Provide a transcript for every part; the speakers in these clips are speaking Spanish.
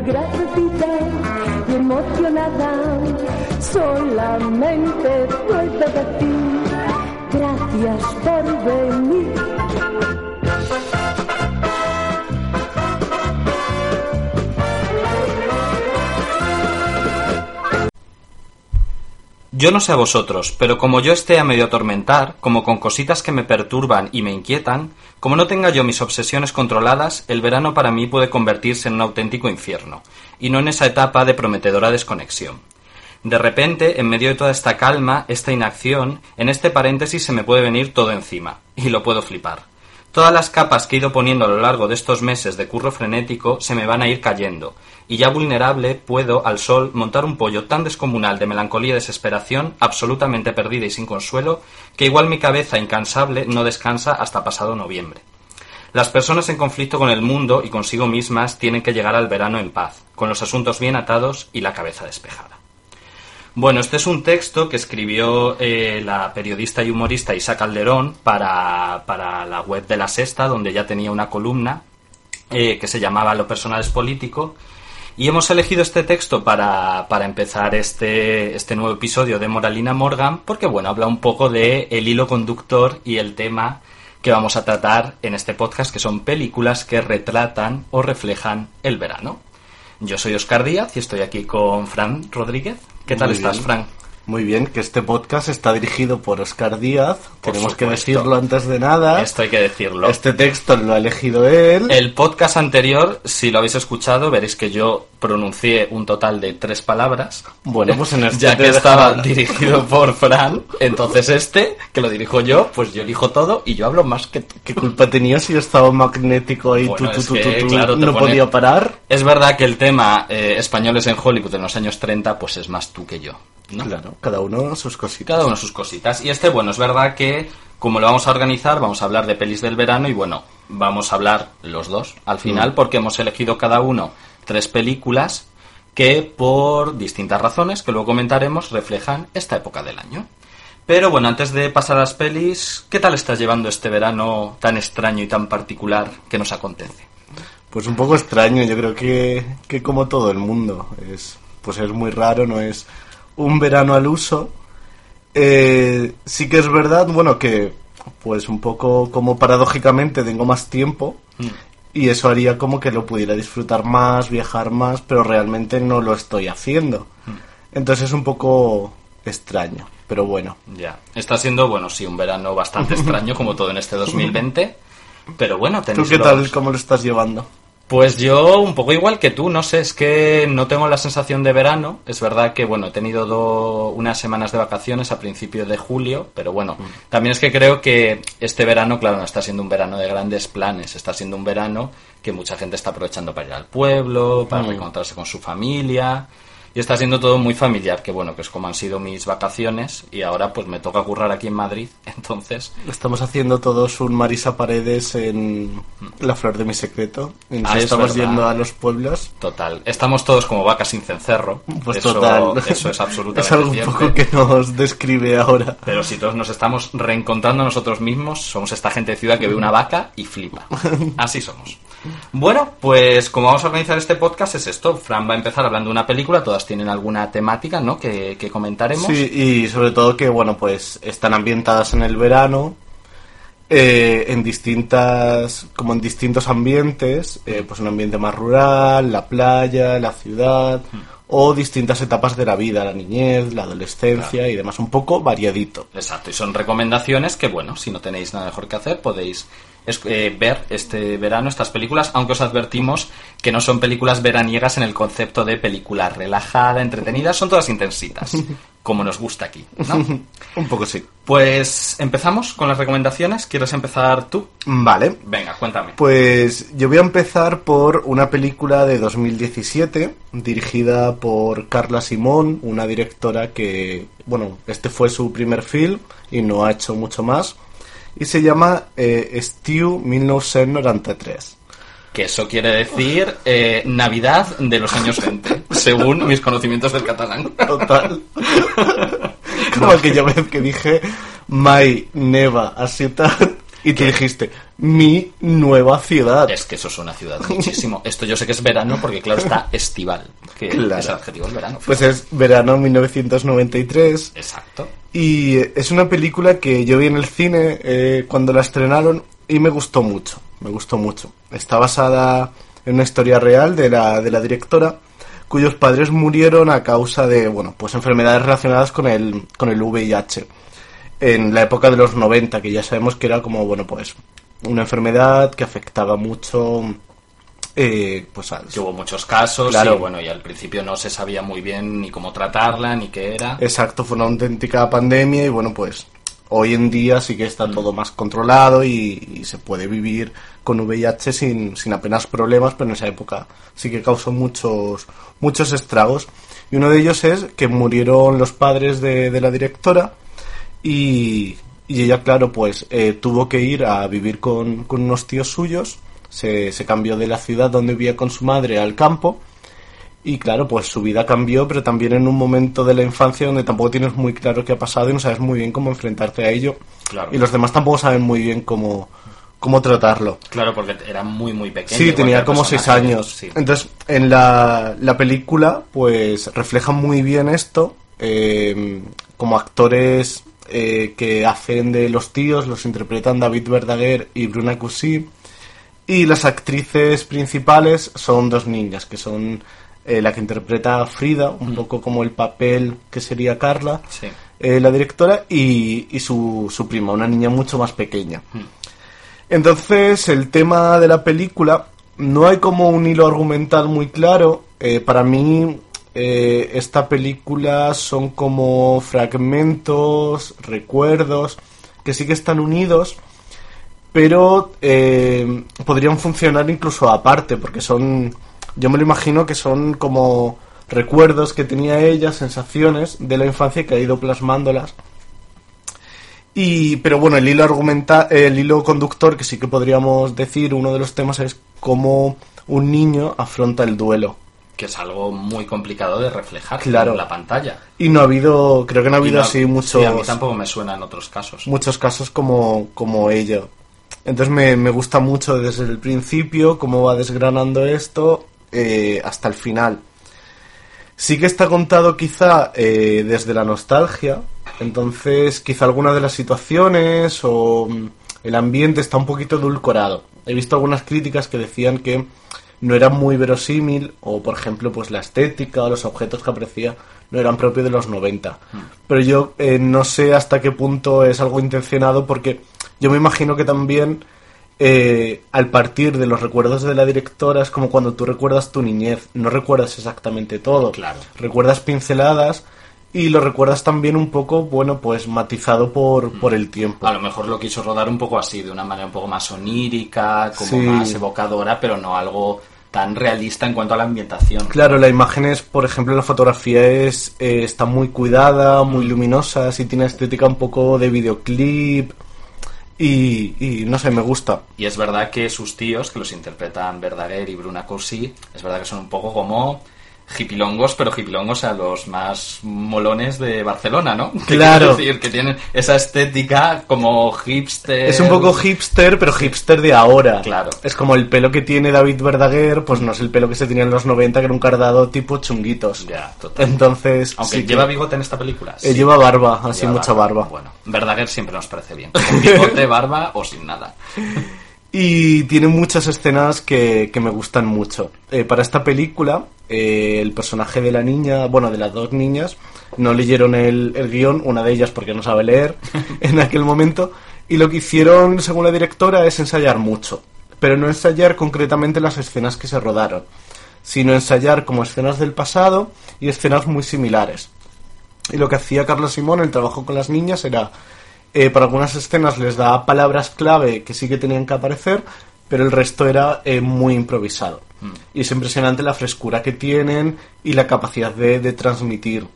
agradecida y emocionada solamente puedo decir gracias por venir. Yo no sé a vosotros, pero como yo esté a medio atormentar, como con cositas que me perturban y me inquietan, como no tenga yo mis obsesiones controladas, el verano para mí puede convertirse en un auténtico infierno, y no en esa etapa de prometedora desconexión. De repente, en medio de toda esta calma, esta inacción, en este paréntesis se me puede venir todo encima, y lo puedo flipar. Todas las capas que he ido poniendo a lo largo de estos meses de curro frenético se me van a ir cayendo, y ya vulnerable puedo, al sol, montar un pollo tan descomunal de melancolía y desesperación, absolutamente perdida y sin consuelo, que igual mi cabeza incansable no descansa hasta pasado noviembre. Las personas en conflicto con el mundo y consigo mismas tienen que llegar al verano en paz, con los asuntos bien atados y la cabeza despejada. Bueno, este es un texto que escribió eh, la periodista y humorista Isa Calderón para, para, la web de La Sexta, donde ya tenía una columna eh, que se llamaba Lo personal es político. Y hemos elegido este texto para, para empezar este, este nuevo episodio de Moralina Morgan, porque bueno, habla un poco de el hilo conductor y el tema que vamos a tratar en este podcast, que son películas que retratan o reflejan el verano. Yo soy Oscar Díaz y estoy aquí con Fran Rodríguez. ¿Qué tal estás, bien. Fran? Muy bien, que este podcast está dirigido por Oscar Díaz. Por Tenemos que decirlo antes de nada. Esto hay que decirlo. Este texto lo ha elegido él. El podcast anterior, si lo habéis escuchado, veréis que yo pronuncié un total de tres palabras. Bueno, pues en este ya que estaba dirigido por Fran, entonces este, que lo dirijo yo, pues yo elijo todo y yo hablo más que tú. ¿Qué culpa tenía si yo estaba magnético ahí? Bueno, tú, tú, es tú, que, tú, tú, claro, te no pone- podía parar. Es verdad que el tema eh, españoles en Hollywood en los años 30, pues es más tú que yo. ¿No? Claro, cada uno sus cositas. Cada uno sus cositas. Y este, bueno, es verdad que como lo vamos a organizar, vamos a hablar de pelis del verano y bueno, vamos a hablar los dos al final porque hemos elegido cada uno tres películas que por distintas razones, que luego comentaremos, reflejan esta época del año. Pero bueno, antes de pasar a las pelis, ¿qué tal estás llevando este verano tan extraño y tan particular que nos acontece? Pues un poco extraño, yo creo que, que como todo el mundo. Es, pues es muy raro, no es un verano al uso. Eh, sí que es verdad, bueno, que pues un poco como paradójicamente tengo más tiempo y eso haría como que lo pudiera disfrutar más, viajar más, pero realmente no lo estoy haciendo. Entonces es un poco extraño, pero bueno. Ya, está siendo, bueno, sí, un verano bastante extraño como todo en este 2020. Pero bueno, ¿Tú tenéis qué los- tal, cómo lo estás llevando? Pues yo un poco igual que tú, no sé, es que no tengo la sensación de verano. Es verdad que, bueno, he tenido do- unas semanas de vacaciones a principios de julio, pero bueno, también es que creo que este verano, claro, no está siendo un verano de grandes planes, está siendo un verano que mucha gente está aprovechando para ir al pueblo, para reencontrarse con su familia. Y está siendo todo muy familiar, que bueno, que es como han sido mis vacaciones y ahora pues me toca currar aquí en Madrid, entonces Estamos haciendo todos un Marisa Paredes en La Flor de mi Secreto. Ah, es estamos verdad. yendo a los pueblos. Total. Estamos todos como vacas sin cencerro. Pues eso, total. Eso es absolutamente Es algo un poco que nos describe ahora. Pero si todos nos estamos reencontrando a nosotros mismos, somos esta gente de ciudad que ve una vaca y flipa. Así somos. Bueno, pues como vamos a organizar este podcast es esto. Fran va a empezar hablando de una película, todas tienen alguna temática, ¿no? Que, que comentaremos. Sí, y sobre todo que, bueno, pues están ambientadas en el verano, eh, en distintas, como en distintos ambientes, eh, pues un ambiente más rural, la playa, la ciudad, o distintas etapas de la vida, la niñez, la adolescencia y demás, un poco variadito. Exacto, y son recomendaciones que, bueno, si no tenéis nada mejor que hacer, podéis es- eh, ver este verano estas películas, aunque os advertimos que no son películas veraniegas en el concepto de película relajada, entretenida, son todas intensitas, como nos gusta aquí, ¿no? Un poco sí. Pues empezamos con las recomendaciones. ¿Quieres empezar tú? Vale, Venga, cuéntame. Pues yo voy a empezar por una película de 2017 dirigida por Carla Simón, una directora que, bueno, este fue su primer film y no ha hecho mucho más. Y se llama eh, Stew 1993. Que eso quiere decir eh, Navidad de los años 20, según mis conocimientos del catalán. Total. Como aquella vez que dije Mai Neva a ciutat y tú dijiste mi nueva ciudad. Es que eso es una ciudad muchísimo. Esto yo sé que es verano porque, claro, está estival. Que Claro. es el adjetivo del verano. Pues es verano 1993 Exacto. Y es una película que yo vi en el cine eh, cuando la estrenaron y me gustó mucho, me gustó mucho. Está basada en una historia real de la, de la directora cuyos padres murieron a causa de, bueno, pues enfermedades relacionadas con el, con el VIH en la época de los 90, que ya sabemos que era como, bueno, pues una enfermedad que afectaba mucho, eh, pues al... Que hubo muchos casos Claro. y bueno, y al principio no se sabía muy bien ni cómo tratarla, ni qué era. Exacto, fue una auténtica pandemia y bueno, pues hoy en día sí que está todo más controlado y, y se puede vivir con VIH sin, sin apenas problemas, pero en esa época sí que causó muchos, muchos estragos. Y uno de ellos es que murieron los padres de, de la directora y, y ella, claro, pues eh, tuvo que ir a vivir con, con unos tíos suyos, se, se cambió de la ciudad donde vivía con su madre al campo y claro, pues su vida cambió, pero también en un momento de la infancia donde tampoco tienes muy claro qué ha pasado y no sabes muy bien cómo enfrentarte a ello. Claro. Y los demás tampoco saben muy bien cómo, cómo tratarlo. Claro, porque era muy, muy pequeño. Sí, tenía como seis años. Sí. Entonces, en la, la película, pues refleja muy bien esto. eh, como actores eh, que hacen de los tíos, los interpretan David Verdaguer y Bruna Cusí. Y las actrices principales son dos niñas, que son eh, la que interpreta a Frida, un poco como el papel que sería Carla, Sí. eh, la directora, y, y su, su prima, una niña mucho más pequeña. Entonces, el tema de la película, no hay como un hilo argumental muy claro. Eh, para mí, esta película son como fragmentos, recuerdos, que sí que están unidos, pero eh, podrían funcionar incluso aparte, porque son, yo me lo imagino que son como recuerdos que tenía ella, sensaciones de la infancia que ha ido plasmándolas. Y, pero bueno, el hilo argumental, el hilo conductor que sí que podríamos decir, uno de los temas es cómo un niño afronta el duelo. Que es algo muy complicado de reflejar Claro. en la pantalla. Y no ha habido, creo que no ha habido no- así muchos, Sí, a mí tampoco me suena en otros casos. muchos casos como, como ello. Entonces me, me gusta mucho desde el principio cómo va desgranando esto eh, hasta el final. Sí que está contado quizá eh, desde la nostalgia, entonces quizá alguna de las situaciones o mm, el ambiente está un poquito edulcorado. He visto algunas críticas que decían que no era muy verosímil o por ejemplo pues la estética o los objetos que aprecia no eran propios de los 90. Pero yo eh, no sé hasta qué punto es algo intencionado porque yo me imagino que también eh, al partir de los recuerdos de la directora es como cuando tú recuerdas tu niñez, no recuerdas exactamente todo, Claro. recuerdas pinceladas y lo recuerdas también un poco, bueno, pues matizado por, por el tiempo. A lo mejor lo quiso rodar un poco así, de una manera un poco más onírica, como Sí. más evocadora, pero no algo tan realista en cuanto a la ambientación. Claro, la imagen es, por ejemplo, la fotografía es eh, está muy cuidada, muy luminosa, sí tiene estética un poco de videoclip y, y no sé, me gusta. Y es verdad que sus tíos, que los interpretan Verdaguer y Bruna Corsí, es verdad que son un poco como hipilongos, pero hipilongos a los más molones de Barcelona, ¿no? Claro. decir, que tienen esa estética como hipster. Es un poco hipster, pero hipster de ahora. Claro. Es como el pelo que tiene David Verdaguer, pues no es el pelo que se tenía en los 90, que era un cardado tipo chunguitos. Ya, total. Entonces, Aunque sí que- lleva bigote en esta película. eh, sí. lleva barba, así Lleva mucha barba. Bueno, Verdaguer siempre nos parece bien. Con bigote, barba o sin nada. Y tiene muchas escenas que, que me gustan mucho. Eh, para esta película, eh, el personaje de la niña, bueno, de las dos niñas, no leyeron el, el guion, una de ellas porque no sabe leer en aquel momento, y lo que hicieron, según la directora, es ensayar mucho. Pero no ensayar concretamente las escenas que se rodaron, sino ensayar como escenas del pasado y escenas muy similares. Y lo que hacía Carlos Simón, el trabajo con las niñas, era, eh, para algunas escenas les da palabras clave que sí que tenían que aparecer, pero el resto era eh, muy improvisado. Y es impresionante la frescura que tienen y la capacidad de, de transmitir.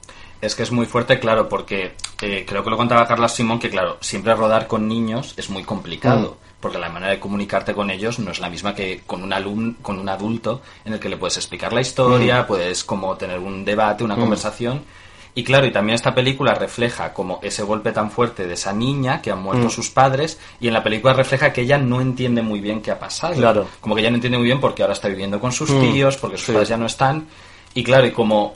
Es que es muy fuerte, claro, porque eh, creo que lo contaba Carla Simón, que claro, siempre rodar con niños es muy complicado, porque la manera de comunicarte con ellos no es la misma que con un alumno, con un adulto, en el que le puedes explicar la historia, puedes como tener un debate, una conversación, Y claro, y también esta película refleja como ese golpe tan fuerte de esa niña que han muerto Mm. sus padres y en la película refleja que ella no entiende muy bien qué ha pasado. Claro. Como que ella no entiende muy bien porque ahora está viviendo con sus Mm, tíos, porque sus sí. padres ya no están. Y claro, y como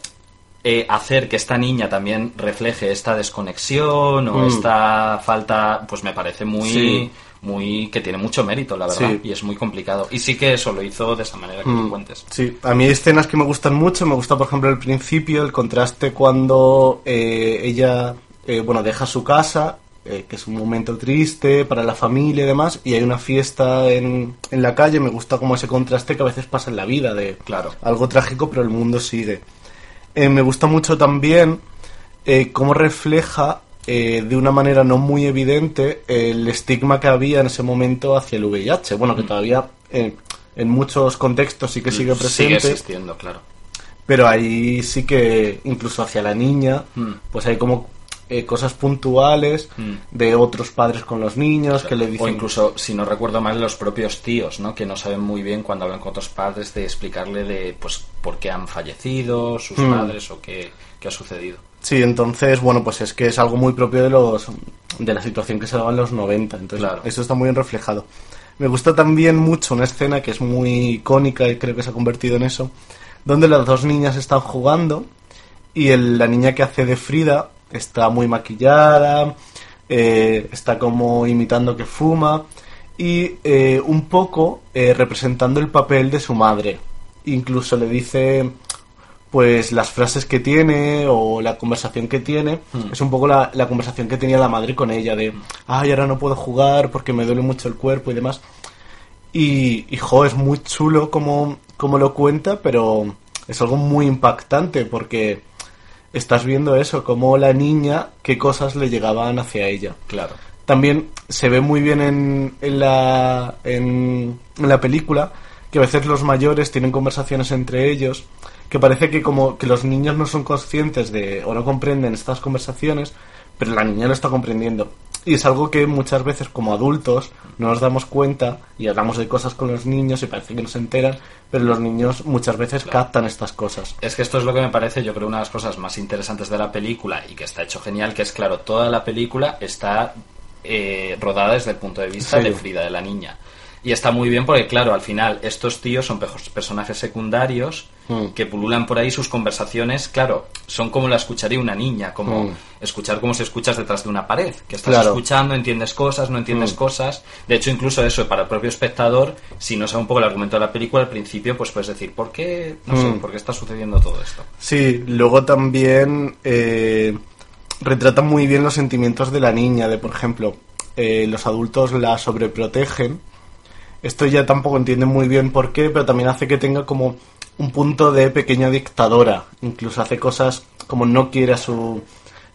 eh, hacer que esta niña también refleje esta desconexión o Mm. esta falta, pues me parece muy... Sí. Muy que tiene mucho mérito la verdad Sí. y es muy complicado y sí que eso lo hizo de esa manera que tú Mm, cuentes Sí, a mí hay escenas que me gustan mucho. Me gusta, por ejemplo, el principio, el contraste cuando eh, ella, eh, bueno, deja su casa, eh, que es un momento triste para la familia y demás, y hay una fiesta en, en la calle. Me gusta como ese contraste que a veces pasa en la vida, de Claro. algo trágico, pero el mundo sigue. Me gusta mucho también cómo refleja eh, de una manera no muy evidente el estigma que había en ese momento hacia el VIH. Bueno, que todavía eh, en muchos contextos sí que sigue sigue presente, existiendo claro pero ahí sí que incluso hacia la niña, Mm. pues hay como eh, cosas puntuales Mm. de otros padres con los niños que le dicen... O incluso, si no recuerdo mal, los propios tíos, ¿no? Que no saben muy bien cuando hablan con otros padres de explicarle de, pues, por qué han fallecido sus padres o qué, qué ha sucedido. Sí, entonces, bueno, pues es que es algo muy propio de los de la situación que se daba en los 90, entonces Claro. eso está muy bien reflejado. Me gusta también mucho una escena que es muy icónica y creo que se ha convertido en eso, donde las dos niñas están jugando y el- la niña que hace de Frida está muy maquillada, eh, está como imitando que fuma y eh, un poco eh, representando el papel de su madre. Incluso le dice pues las frases que tiene o la conversación que tiene Mm. es un poco la, la conversación que tenía la madre con ella de ay ahora no puedo jugar porque me duele mucho el cuerpo y demás y, y jo, es muy chulo como, como lo cuenta pero es algo muy impactante porque estás viendo eso como la niña qué cosas le llegaban hacia ella Claro. también se ve muy bien en, en, la, en, en la película que a veces los mayores tienen conversaciones entre ellos que parece que como que los niños no son conscientes de o no comprenden estas conversaciones pero la niña lo está comprendiendo y es algo que muchas veces como adultos no nos damos cuenta y hablamos de cosas con los niños y parece que no se enteran pero los niños muchas veces captan estas cosas Es que esto es lo que me parece, yo creo, una de las cosas más interesantes de la película y que está hecho genial, que es, claro, toda la película está eh, rodada desde el punto de vista Sí. de Frida, de la niña. Y está muy bien porque, claro, al final estos tíos son personajes secundarios Mm. que pululan por ahí sus conversaciones, claro, son como la escucharía una niña, como Mm. escuchar como si escuchas detrás de una pared, que estás Claro. escuchando, entiendes cosas, no entiendes Mm. cosas. De hecho, incluso eso, para el propio espectador, si no sabe un poco el argumento de la película, al principio, pues puedes decir, ¿por qué, no sé, por qué está sucediendo todo esto? Sí, luego también eh, retrata muy bien los sentimientos de la niña, de por ejemplo, eh, los adultos la sobreprotegen. Esto ya tampoco entiende muy bien por qué, pero también hace que tenga como un punto de pequeña dictadora. Incluso hace cosas como no quiere a su,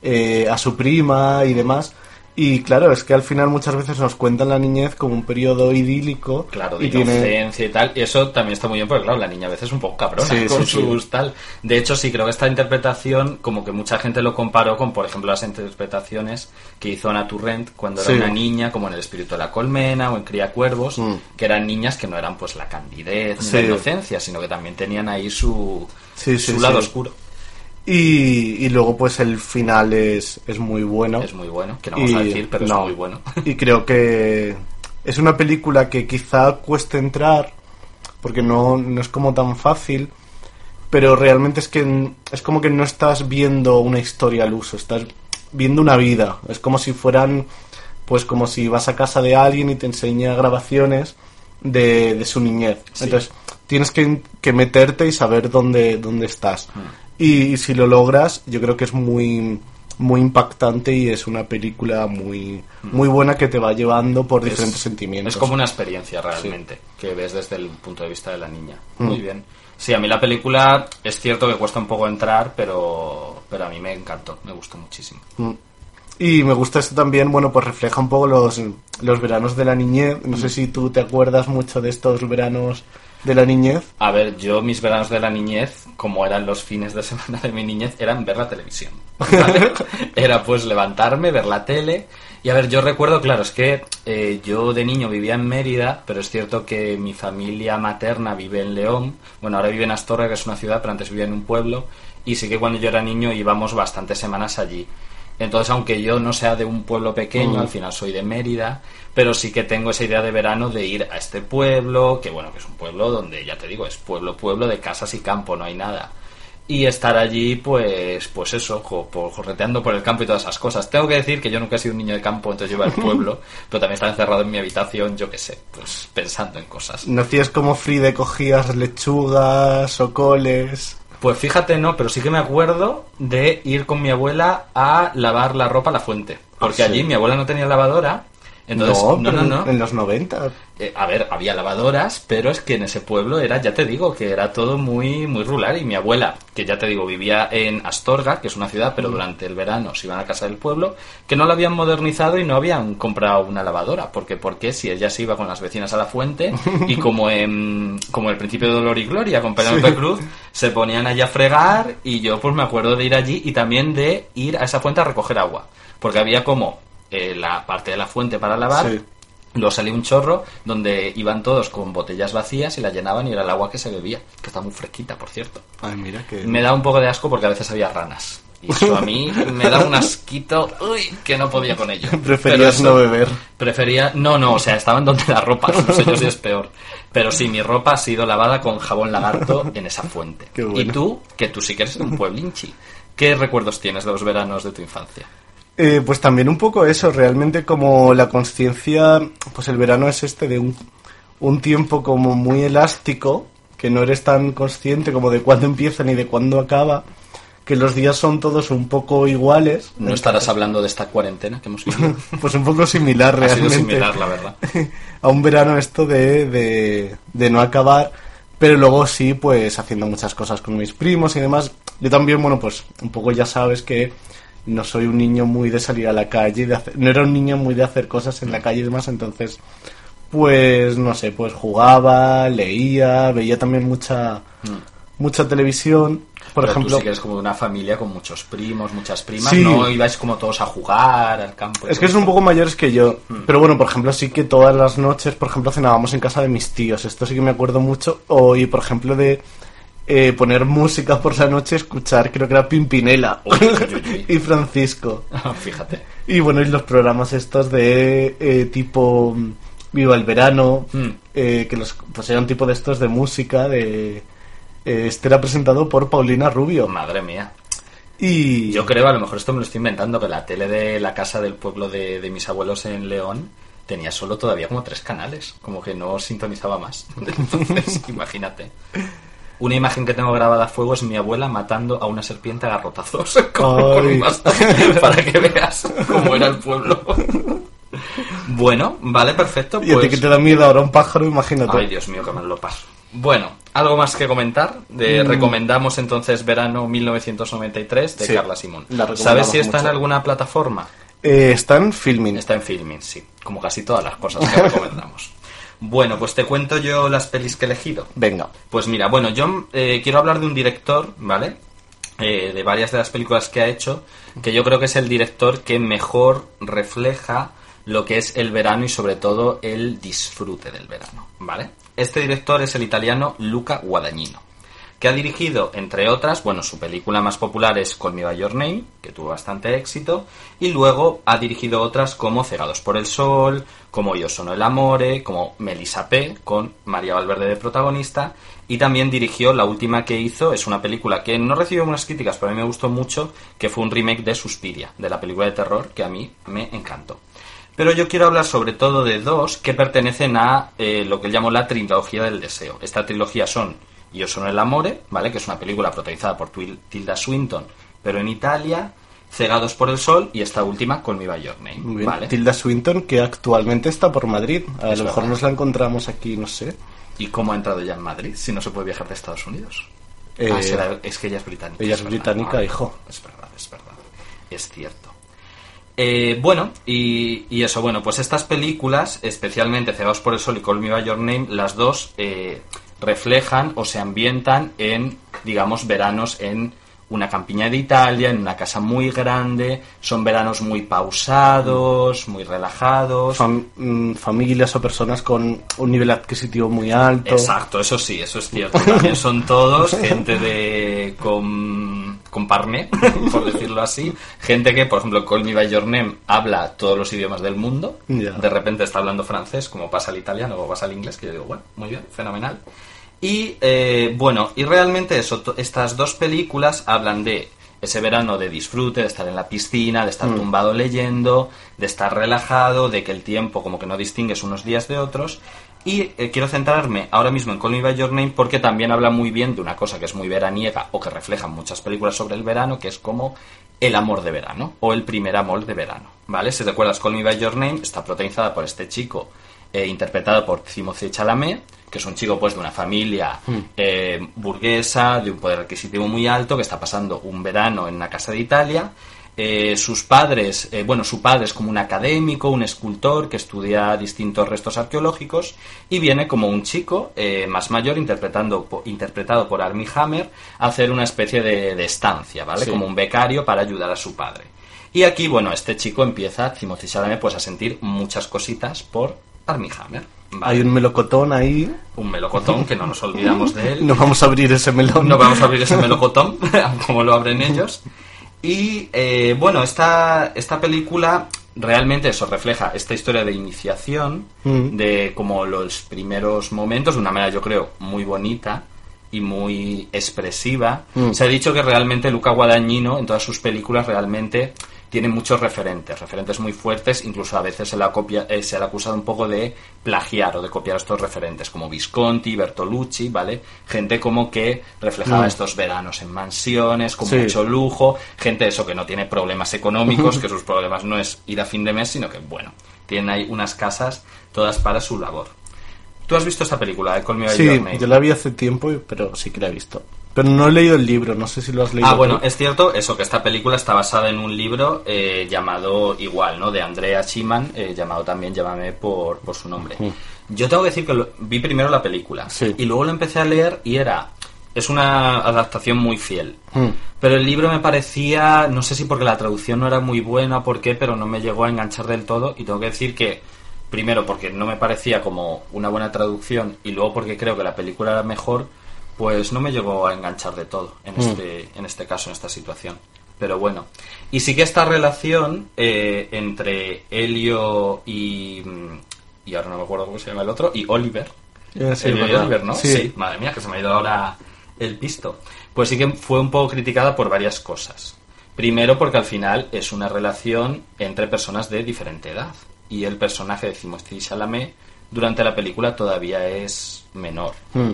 eh, a su prima y demás. Y claro, es que al final muchas veces nos cuentan la niñez como un periodo idílico. Claro, de y tiene... inocencia y tal. Y eso también está muy bien porque, claro, la niña a veces es un poco cabrona Sí, con sí, sí. sus tal. De hecho, sí, creo que esta interpretación, como que mucha gente lo comparó con, por ejemplo, las interpretaciones que hizo Ana Turrent cuando era una niña, como en El espíritu de la colmena o en Cría Cuervos, Mm. que eran niñas que no eran pues la candidez ni la inocencia, sino que también tenían ahí su, su lado oscuro. Y, y luego pues el final es, es muy bueno. Es muy bueno, que no vamos a Y- decir, pero no. es muy bueno. Y creo que es una película que quizá cueste entrar, porque no, no es como tan fácil, pero realmente es que es como que no estás viendo una historia al uso, estás viendo una vida. Es como si fueran, pues como si vas a casa de alguien y te enseña grabaciones de, de su niñez. Sí. Entonces tienes que, que meterte y saber dónde, dónde estás. Mm. Y, si lo logras, yo creo que es muy muy impactante y es una película muy muy buena que te va llevando por diferentes Mm. Es- sentimientos. Es como una experiencia realmente, que ves desde el punto de vista de la niña. Mm. Muy bien. Sí, a mí la película es cierto que cuesta un poco entrar, pero, pero a mí me encantó, me gustó muchísimo. Mm. Y me gusta esto también, bueno, pues refleja un poco los, los veranos de la niñez. No sé si tú te acuerdas mucho de estos veranos de la niñez? A ver, yo mis veranos de la niñez, como eran los fines de semana de mi niñez, eran ver la televisión. ¿vale? Era pues levantarme, ver la tele. Y a ver, yo recuerdo, claro, es que eh, yo de niño vivía en Mérida, pero es cierto que mi familia materna vive en León. Bueno, ahora vive en Astorga, que es una ciudad, pero antes vivía en un pueblo. Y sí que cuando yo era niño íbamos bastantes semanas allí. Entonces, aunque yo no sea de un pueblo pequeño, Mm. al final soy de Mérida, pero sí que tengo esa idea de verano de ir a este pueblo, que bueno, que es un pueblo donde, ya te digo, es pueblo, pueblo de casas y campo, no hay nada. Y estar allí, pues, pues eso, jo- por- jorreteando por el campo y todas esas cosas. Tengo que decir que yo nunca he sido un niño de campo, entonces yo iba al pueblo, pero también estaba encerrado en mi habitación, yo qué sé, pues pensando en cosas. ¿No hacías como Fride, cogías lechugas o coles? Pues fíjate, no, pero sí que me acuerdo de ir con mi abuela a lavar la ropa a la fuente. Porque Ah, sí. allí mi abuela no tenía lavadora. Entonces, no, no, no. En los 90. Eh, a ver, había lavadoras, pero es que en ese pueblo era, ya te digo, que era todo muy, muy rural. Y mi abuela, que ya te digo, vivía en Astorga, que es una ciudad, pero durante el verano se iban a casa del pueblo, que no la habían modernizado y no habían comprado una lavadora. Porque, porque si ella se iba con las vecinas a la fuente y como en, como el principio de Dolor y Gloria con Penélope Sí. Cruz, se ponían allí a fregar y yo pues me acuerdo de ir allí y también de ir a esa fuente a recoger agua. Porque había como eh, la parte de la fuente para lavar Sí. Luego salía un chorro donde iban todos con botellas vacías y la llenaban y era el agua que se bebía, que está muy fresquita, por cierto. Ay, mira que... Me da un poco de asco porque a veces había ranas. Y eso a mí me da un asquito, uy, que no podía con ello. Preferías eso- no beber. Prefería, no, no, o sea, estaban donde la ropa, no sé yo si es peor. Pero sí, mi ropa ha sido lavada con jabón lagarto en esa fuente. Qué bueno. Y tú, que tú sí que eres un pueblinchi, ¿qué recuerdos tienes de los veranos de tu infancia? Eh, pues también un poco eso, realmente como la conciencia, pues el verano es este de un, un tiempo como muy elástico, que no eres tan consciente como de cuándo empieza ni de cuándo acaba, que los días son todos un poco iguales. ¿No estarás hablando de esta cuarentena que hemos vivido? Pues un poco similar Ha realmente. sido similar, la verdad. a un verano esto de, de, de no acabar, pero luego sí, pues haciendo muchas cosas con mis primos y demás. Yo también, bueno, pues un poco ya sabes que no soy un niño muy de salir a la calle, de hacer- no era un niño muy de hacer cosas en la calle y demás, entonces, pues no sé, pues jugaba, leía, veía también mucha, mucha televisión. Por Mm. Pero ejemplo, tú sí que eres como de una familia con muchos primos, muchas primas, Sí. no ibais como todos a jugar al campo. Es que son un poco mayores que yo. Mm. Pero bueno, por ejemplo, sí que todas las noches, por ejemplo, cenábamos en casa de mis tíos. Esto sí que me acuerdo mucho. O, y por ejemplo, de eh, poner música por la noche, escuchar, creo que era Pimpinela Uy, uy, uy, uy. y Francisco. Fíjate. Y bueno, y los programas estos de eh, tipo Viva el Verano, Mm. eh, que los, pues eran tipo de estos de música, de... eh, este era presentado por Paulina Rubio. Madre mía. Y... Yo creo, a lo mejor esto me lo estoy inventando, que la tele de la casa del pueblo de, de mis abuelos en León tenía solo todavía como tres canales, como que no sintonizaba más. Entonces, imagínate. Una imagen que tengo grabada a fuego es mi abuela matando a una serpiente a garrotazos con, un bastón, para que veas cómo era el pueblo. Bueno, vale, perfecto. Y a ti pues- que te da miedo ahora un pájaro, imagínate. Ay, Dios mío, que mal lo paso. Bueno, algo más que comentar. De, Mm. Recomendamos entonces Verano 1993 de Sí, Carla Simón. ¿Sabes si está en alguna plataforma? Eh, están filming. Está en Filmin, sí. Como casi todas las cosas que recomendamos. Bueno, pues te cuento yo las pelis que he elegido. Venga. Pues mira, bueno, yo eh, quiero hablar de un director, ¿vale? Eh, de varias de las películas que ha hecho, que yo creo que es el director que mejor refleja lo que es el verano y sobre todo el disfrute del verano, ¿vale? Este director es el italiano Luca Guadagnino, que ha dirigido, entre otras, bueno, su película más popular es Call Me Your Name, que tuvo bastante éxito, y luego ha dirigido otras como Cegados por el Sol, como Yo Sono el Amore, como Melissa P, con María Valverde de protagonista, y también dirigió la última que hizo, es una película que no recibió unas críticas, pero a mí me gustó mucho, que fue un remake de Suspiria, de la película de terror, que a mí me encantó. Pero yo quiero hablar sobre todo de dos que pertenecen a eh, lo que llamo la trilogía del deseo. Esta trilogía son Yo sono el amore, ¿vale? Que es una película protagonizada por Tilda Swinton, pero en Italia, Cegados por el sol y esta última Call Me By Your Name, Muy bien. ¿vale? Tilda Swinton, que actualmente está por Madrid. A Es lo mejor verdad. nos la encontramos aquí, no sé. ¿Y cómo ha entrado ya en Madrid si no se puede viajar de Estados Unidos? Eh, Ah, será- es que ella es británica. ella es británica, ¿no? hijo. Es verdad, es verdad. Es cierto. Eh, bueno, y, y eso, bueno, pues estas películas, especialmente Cegados por el Sol y Call Me By Your Name, las dos eh, reflejan o se ambientan en, digamos, veranos en una campiña de Italia, en una casa muy grande, son veranos muy pausados, muy relajados. Fam- mm, familias o personas con un nivel adquisitivo muy alto. Exacto, eso sí, eso es cierto. También son todos gente de con, con parné, por decirlo así. Gente que, por ejemplo, Call Me By Your Name habla todos los idiomas del mundo. De repente está hablando francés, como pasa el italiano o pasa el inglés, que yo digo, bueno, muy bien, fenomenal. Y eh, bueno, y realmente eso, estas dos películas hablan de ese verano de disfrute, de estar en la piscina, de estar tumbado leyendo, de estar relajado, de que el tiempo como que no distingues unos días de otros. Y eh, quiero centrarme ahora mismo en Call Me By Your Name porque también habla muy bien de una cosa que es muy veraniega o que reflejan muchas películas sobre el verano, que es como el amor de verano o el primer amor de verano, ¿vale? Si recuerdas Call Me By Your Name, está protagonizada por este chico eh, interpretado por Timothée Chalamet, que es un chico pues de una familia eh, burguesa, de un poder adquisitivo muy alto, que está pasando un verano en una casa de Italia. Eh, sus padres, eh, bueno, su padre es como un académico, un escultor que estudia distintos restos arqueológicos y viene como un chico más mayor interpretando, po- interpretado por Armie Hammer a hacer una especie de, de estancia, ¿vale? Sí. Como un becario para ayudar a su padre. Y aquí, bueno, este chico empieza, Timothy Chalamet, pues a sentir muchas cositas por Armie Hammer. ¿vale? Hay un melocotón ahí. un melocotón que no nos olvidamos de él. No vamos a abrir ese melón. No vamos a abrir ese melocotón, como lo abren ellos. Y eh, bueno, esta, esta película realmente eso refleja esta historia de iniciación, Mm. de como los primeros momentos, de una manera yo creo muy bonita y muy expresiva. Mm. Se ha dicho que realmente Luca Guadagnino en todas sus películas realmente tiene muchos referentes, referentes muy fuertes, incluso a veces se le ha, copia- eh, se le ha acusado un poco de plagiar o de copiar estos referentes, como Visconti, Bertolucci, ¿vale? Gente como que reflejaba Mm. estos veranos en mansiones, con Sí. mucho lujo, gente eso que no tiene problemas económicos, que sus problemas no es ir a fin de mes, sino que, bueno, tienen ahí unas casas todas para su labor. ¿Tú has visto esta película de Call Me By Sí, Your Name? yo la vi hace tiempo, pero sí que la he visto. Pero no he leído el libro, no sé si lo has leído. Ah, bueno, tú. es cierto eso, que esta película está basada en un libro eh, llamado igual, ¿no? De Andrea Schiman, eh, llamado también Llámame por, por su nombre. Yo tengo que decir que lo- vi primero la película Sí. y luego lo empecé a leer y era... Es una adaptación muy fiel. Pero el libro me parecía, no sé si porque la traducción no era muy buena o por qué, pero no me llegó a enganchar del todo. Y tengo que decir que, primero, porque no me parecía como una buena traducción y luego porque creo que la película era mejor, pues no me llegó a enganchar de todo en, este, en este caso, en esta situación. Pero bueno. Y sí que esta relación eh, entre Helio y. mm, Y ahora no me acuerdo cómo se llama el otro, y Oliver. Eh, sí, Helio y verdad. Oliver, ¿no? Sí. Madre mía, que se me ha ido ahora el pisto. Pues sí que fue un poco criticada por varias cosas. Primero porque al final es una relación entre personas de diferente edad. Y el personaje de Timothée Chalamet durante la película todavía es menor, Mm.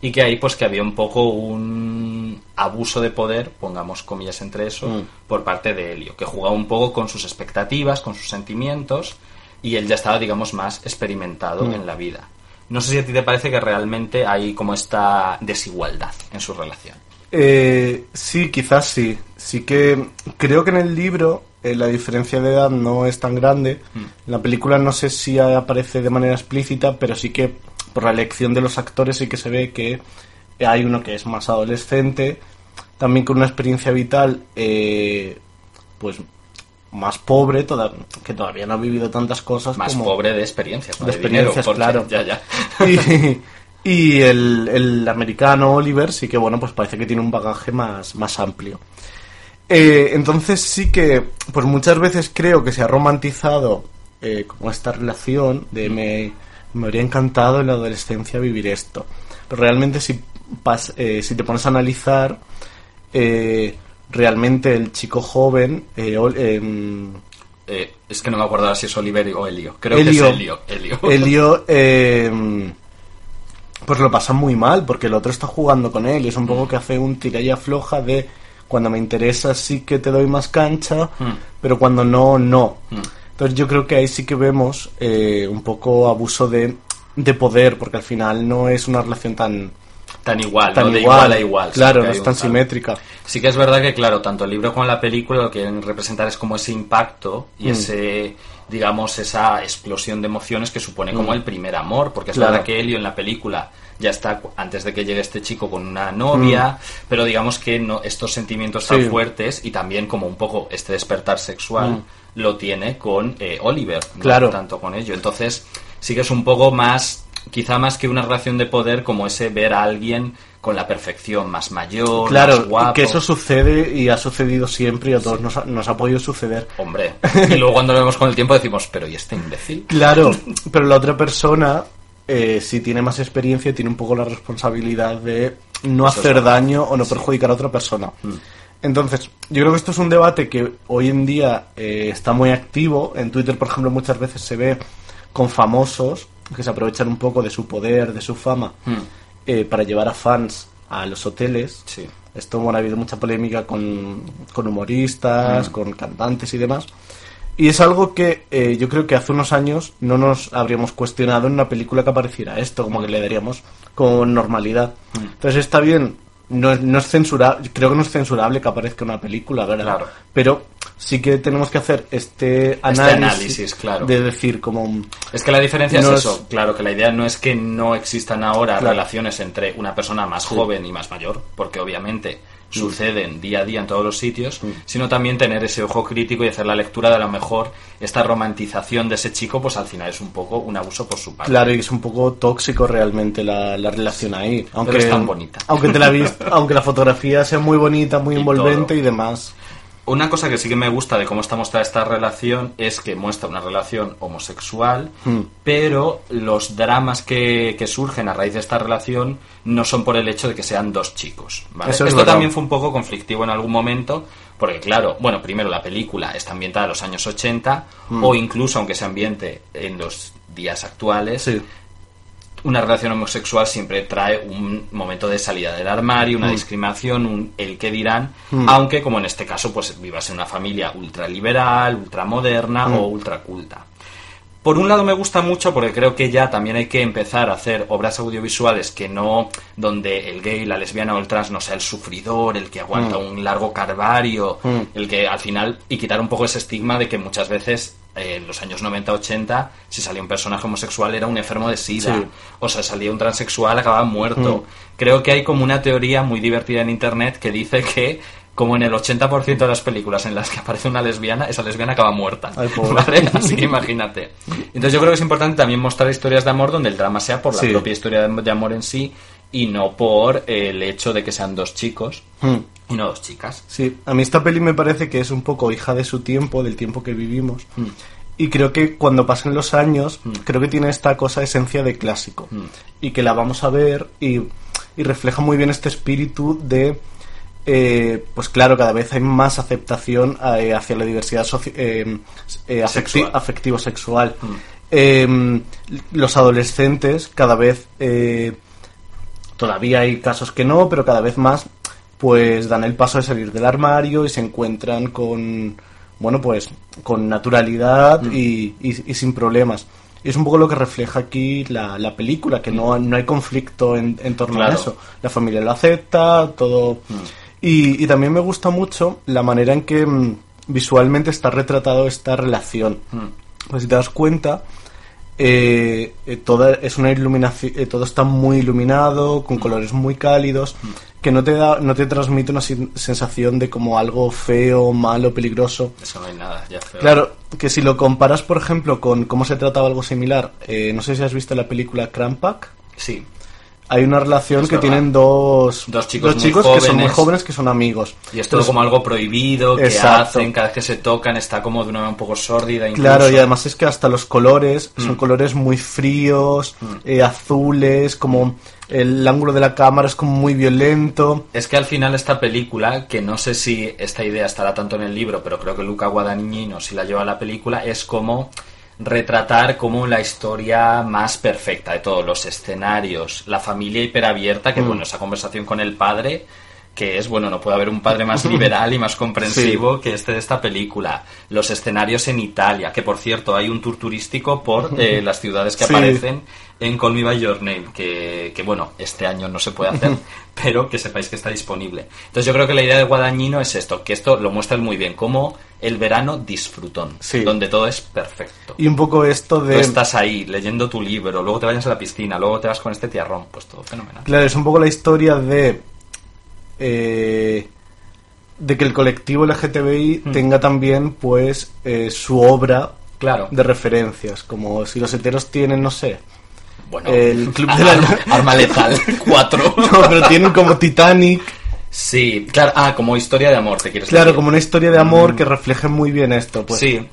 Y que ahí pues que había un poco un abuso de poder, pongamos comillas entre eso, Mm. por parte de Helio, que jugaba un poco con sus expectativas, con sus sentimientos, y él ya estaba, digamos, más experimentado Mm. en la vida. No sé si a ti te parece que realmente hay como esta desigualdad en su relación. Eh, sí, quizás sí. Sí que creo que en el libro eh, la diferencia de edad no es tan grande. Mm. En la película no sé si aparece de manera explícita, pero sí que por la elección de los actores sí que se ve que hay uno que es más adolescente, también con una experiencia vital eh, pues más pobre, toda- que todavía no ha vivido tantas cosas Más como pobre de experiencias, no de de, dinero, experiencias, porque- claro. Ya, ya. y, y el, el americano Oliver sí que, bueno, pues parece que tiene un bagaje más, más amplio. Eh, entonces sí que, pues muchas veces creo que se ha romantizado eh, como esta relación de me, me habría encantado en la adolescencia vivir esto. Pero realmente si, pas- eh, si te pones a analizar, eh, realmente el chico joven, eh, em, Eh, es que no me acuerdo si es Oliver o Helio. Creo Helio. que es Helio. Helio. Elio, eh, pues lo pasa muy mal porque el otro está jugando con él y es un poco que hace un tira y afloja de cuando me interesa sí que te doy más cancha, Mm. pero cuando no, no. Mm. Entonces yo creo que ahí sí que vemos eh, un poco abuso de, de poder porque al final no es una relación tan, Tan igual, tan ¿no? De igual. igual a igual. Claro, no es tan simétrica. Sí que es verdad que, claro, tanto el libro como la película lo que quieren representar es como ese impacto y Mm. ese, digamos, esa explosión de emociones que supone como Mm. el primer amor, porque es Claro. verdad que Helio en la película ya está antes de que llegue este chico con una novia, pero digamos que no estos sentimientos tan Mm. Sí. fuertes y también como un poco este despertar sexual Mm. Lo tiene con eh, Oliver, no Claro. tanto con ello. Entonces, sí que es un poco más, quizá más que una relación de poder, como ese ver a alguien con la perfección, más mayor, más Claro, guapo. que eso sucede y ha sucedido siempre y a todos nos, ha, nos ha podido suceder. Hombre, y luego cuando lo vemos con el tiempo decimos, pero ¿y este imbécil? Claro, pero la otra persona, eh, si tiene más experiencia, tiene un poco la responsabilidad de no Eso hacer daño o no perjudicar a otra persona. Entonces, yo creo que esto es un debate que hoy en día eh, está muy activo. En Twitter, por ejemplo, muchas veces se ve con famosos que se aprovechan un poco de su poder, de su fama, Hmm. eh, para llevar a fans a los hoteles. Sí. Esto, bueno, ha habido mucha polémica con, con humoristas, con cantantes y demás. Y es algo que eh, yo creo que hace unos años no nos habríamos cuestionado en una película que apareciera esto, como que le daríamos con normalidad. Entonces está bien, no es, no es censurable, creo que no es censurable que aparezca una película, ¿verdad? Claro. Pero sí que tenemos que hacer este análisis, análisis, claro. de decir como... Es que la diferencia No es es- eso, claro, que la idea no es que no existan ahora Claro. relaciones entre una persona más joven y más mayor, porque obviamente. Suceden día a día en todos los sitios, sino también tener ese ojo crítico y hacer la lectura de a lo mejor esta romantización de ese chico, pues al final es un poco un abuso por su parte. Claro, y es un poco tóxico realmente la, la relación ahí. Aunque es tan bonita. Aunque, te la aunque la fotografía sea muy bonita, muy Y envolvente todo. y demás. Una cosa que sí que me gusta de cómo está mostrada esta relación es que muestra una relación homosexual, Hmm. pero los dramas que, que surgen a raíz de esta relación no son por el hecho de que sean dos chicos. ¿vale? Eso es Esto verdad. también fue un poco conflictivo en algún momento, porque claro, bueno, primero la película está ambientada en los años 80, Hmm. o incluso aunque se ambiente en los días actuales, Sí. Una relación homosexual siempre trae un momento de salida del armario, una discriminación, un el que dirán, aunque como en este caso pues vivas en una familia ultraliberal, ultramoderna o ultraculta. Por un lado me gusta mucho porque creo que ya también hay que empezar a hacer obras audiovisuales que no, donde el gay, la lesbiana o el trans no sea el sufridor, el que aguanta un largo carvario, Mm. el que al final, y quitar un poco ese estigma de que muchas veces eh, en los años 90-80, si salía un personaje homosexual era un enfermo de sida, Sí. o sea, salía un transexual, acababa muerto. Creo que hay como una teoría muy divertida en internet que dice que como en el 80% de las películas en las que aparece una lesbiana, esa lesbiana acaba muerta. Ay. Así que imagínate. Entonces yo creo que es importante también mostrar historias de amor donde el drama sea por la Sí. propia historia de amor en sí y no por el hecho de que sean dos chicos Hmm. y no dos chicas. Sí, a mí esta peli me parece que es un poco hija de su tiempo, del tiempo que vivimos. Y creo que cuando pasen los años, creo que tiene esta cosa esencia de clásico. Y que la vamos a ver y, y refleja muy bien este espíritu de... eh, pues claro, cada vez hay más aceptación eh, hacia la diversidad eh, eh, afecti- Sexual. afectivo-sexual. Eh, los adolescentes cada vez todavía hay casos que no, pero cada vez más pues dan el paso de salir del armario y se encuentran con bueno pues con naturalidad y, y- y sin problemas. Y es un poco lo que refleja aquí la, la película, que no, no hay conflicto en, en torno a eso. La familia lo acepta, todo. Y, y también me gusta mucho la manera en que mm, visualmente está retratado esta relación. Pues si te das cuenta, eh, eh, toda es una iluminación, eh, todo está muy iluminado, con colores muy cálidos, que no te da, no te transmite una sensación de como algo feo, malo, peligroso. Eso no hay nada, ya feo. Claro, que si lo comparas, por ejemplo, con cómo se trataba algo similar, eh, no sé si has visto la película Crampack, Sí. Hay una relación Es que verdad. tienen dos, Dos chicos muy que son muy jóvenes. que son amigos. Y es todo Pero- como algo prohibido, que Exacto. hacen, cada vez que se tocan está como de una manera un poco sórdida. Incluso. Claro, y además es que hasta los colores son Mm. colores muy fríos, eh, azules, como el ángulo de la cámara es como muy violento. Es que al final esta película, que no sé si esta idea estará tanto en el libro, pero creo que Luca Guadagnino si la lleva a la película, es como retratar como la historia más perfecta de todos los escenarios, la familia hiperabierta, que Mm. bueno, esa conversación con el padre, que es, bueno, no puede haber un padre más liberal y más comprensivo que este de esta película. Los escenarios en Italia, que por cierto hay un tour turístico por eh, las ciudades que Sí. aparecen en Call Me By Your Name, que, que, bueno, este año no se puede hacer, pero que sepáis que está disponible. Entonces yo creo que la idea de Guadagnino es esto, que esto lo muestra muy bien, como el verano disfrutón, Sí. donde todo es perfecto. Y un poco esto Tú de... estás ahí leyendo tu libro, luego te vayas a la piscina, luego te vas con este tiarrón, pues todo fenomenal. Claro, es un poco la historia de... eh, de que el colectivo LGTBI Mm. tenga también, pues, eh, su obra Claro. de referencias. Como si los heteros tienen, no sé... Bueno, El Club de la- Arma Letal 4. No, pero tienen como Titanic. Sí, claro. Ah, como historia de amor, te quieres Claro, decir. como una historia de amor que refleje muy bien esto. Pues, Sí.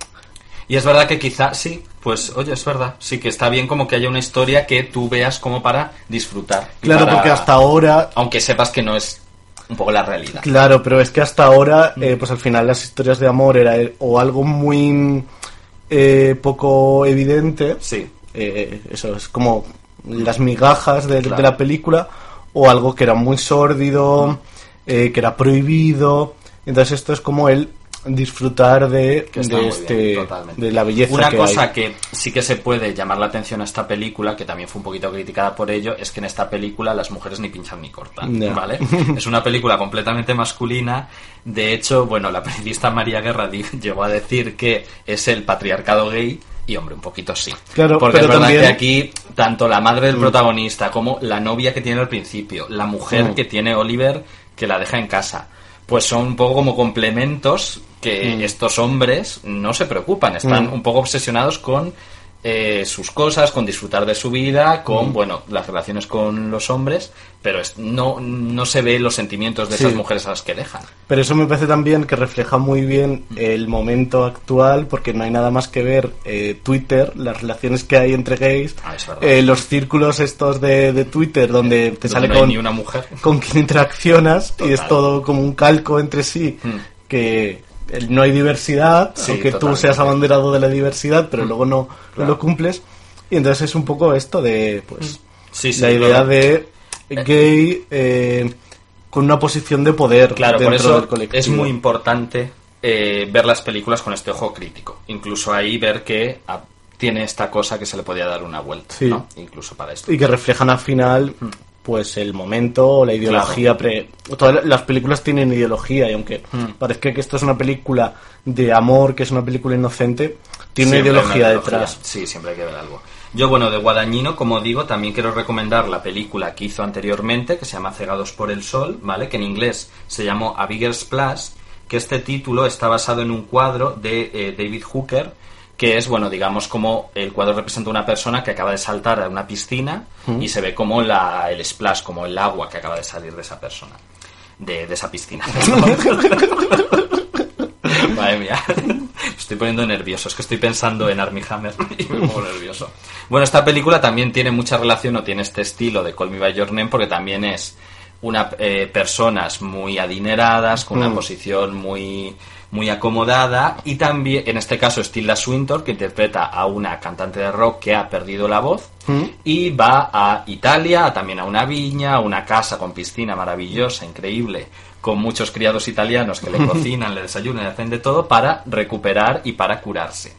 Y es verdad que quizá, sí, pues oye, es verdad. Sí que está bien como que haya una historia que tú veas como para disfrutar. Claro, para- porque hasta ahora Aunque sepas que no es un poco la realidad. Claro, pero es que hasta ahora, Mm. eh, pues al final las historias de amor era eh, o algo muy eh, poco evidente, Sí. eh, eso es como las migajas de, de la película, o algo que era muy sórdido, eh, que era prohibido. Entonces esto es como el disfrutar de, de este bien, de la belleza Una que cosa hay. que sí que se puede llamar la atención a esta película, que también fue un poquito criticada por ello, es que en esta película las mujeres ni pinchan ni cortan. ¿vale? es una película completamente masculina. De hecho, bueno, la periodista María Guerra llegó a decir que es el patriarcado gay. Y hombre, un poquito sí. Claro, Porque pero es verdad también- que aquí, tanto la madre del protagonista como la novia que tiene al principio, la mujer Mm. que tiene Oliver que la deja en casa, pues son un poco como complementos que estos hombres no se preocupan, están Mm. un poco obsesionados con eh, sus cosas, con disfrutar de su vida, con, Mm. bueno, las relaciones con los hombres, pero es- no, no se ve los sentimientos de Sí. esas mujeres a las que dejan. Pero eso me parece también que refleja muy bien el momento actual, porque no hay nada más que ver eh, Twitter, las relaciones que hay entre gays, Ah, eh, los círculos estos de, de Twitter donde te Donde sale no con, ni una mujer. con quien interaccionas y es todo como un calco entre sí, Mm. que no hay diversidad, Sí, aunque tú seas abanderado de la diversidad, pero Mm. luego no, lo cumples. Y entonces es un poco esto de, pues, Sí, sí, la idea claro. de gay eh, con una posición de poder Claro, por dentro eso del colectivo. es muy importante eh, ver las películas con este ojo crítico. Incluso ahí ver que ah, tiene esta cosa que se le podía dar una vuelta. Incluso para esto. y que reflejan al final pues el momento o la ideología pre todas las películas tienen ideología y aunque Mm. parezca que esto es una película de amor que es una película inocente tiene una Siempre ideología detrás Sí, siempre hay que ver algo. Yo, bueno, de Guadañino, como digo, también quiero recomendar la película que hizo anteriormente, que se llama Cegados por el Sol, ¿vale? Que en inglés se llamó A Bigger Splash, que este título está basado en un cuadro de eh, David Hooker, que es, bueno, digamos como el cuadro representa una persona que acaba de saltar a una piscina y se ve como la, el splash, como el agua que acaba de salir de esa persona, de, de esa piscina. Madre mía, estoy poniendo nervioso, es que estoy pensando en Armie Hammer y me pongo nervioso. Bueno, esta película también tiene mucha relación o tiene este estilo de Call Me By Your Name porque también es una eh, personas muy adineradas, con una Mm. posición muy muy acomodada y también, en este caso, es Tilda Swinton, que interpreta a una cantante de rock que ha perdido la voz Mm. y va a Italia, también a una viña, a una casa con piscina maravillosa, increíble, con muchos criados italianos que le cocinan, le desayunan, le hacen de todo para recuperar y para curarse.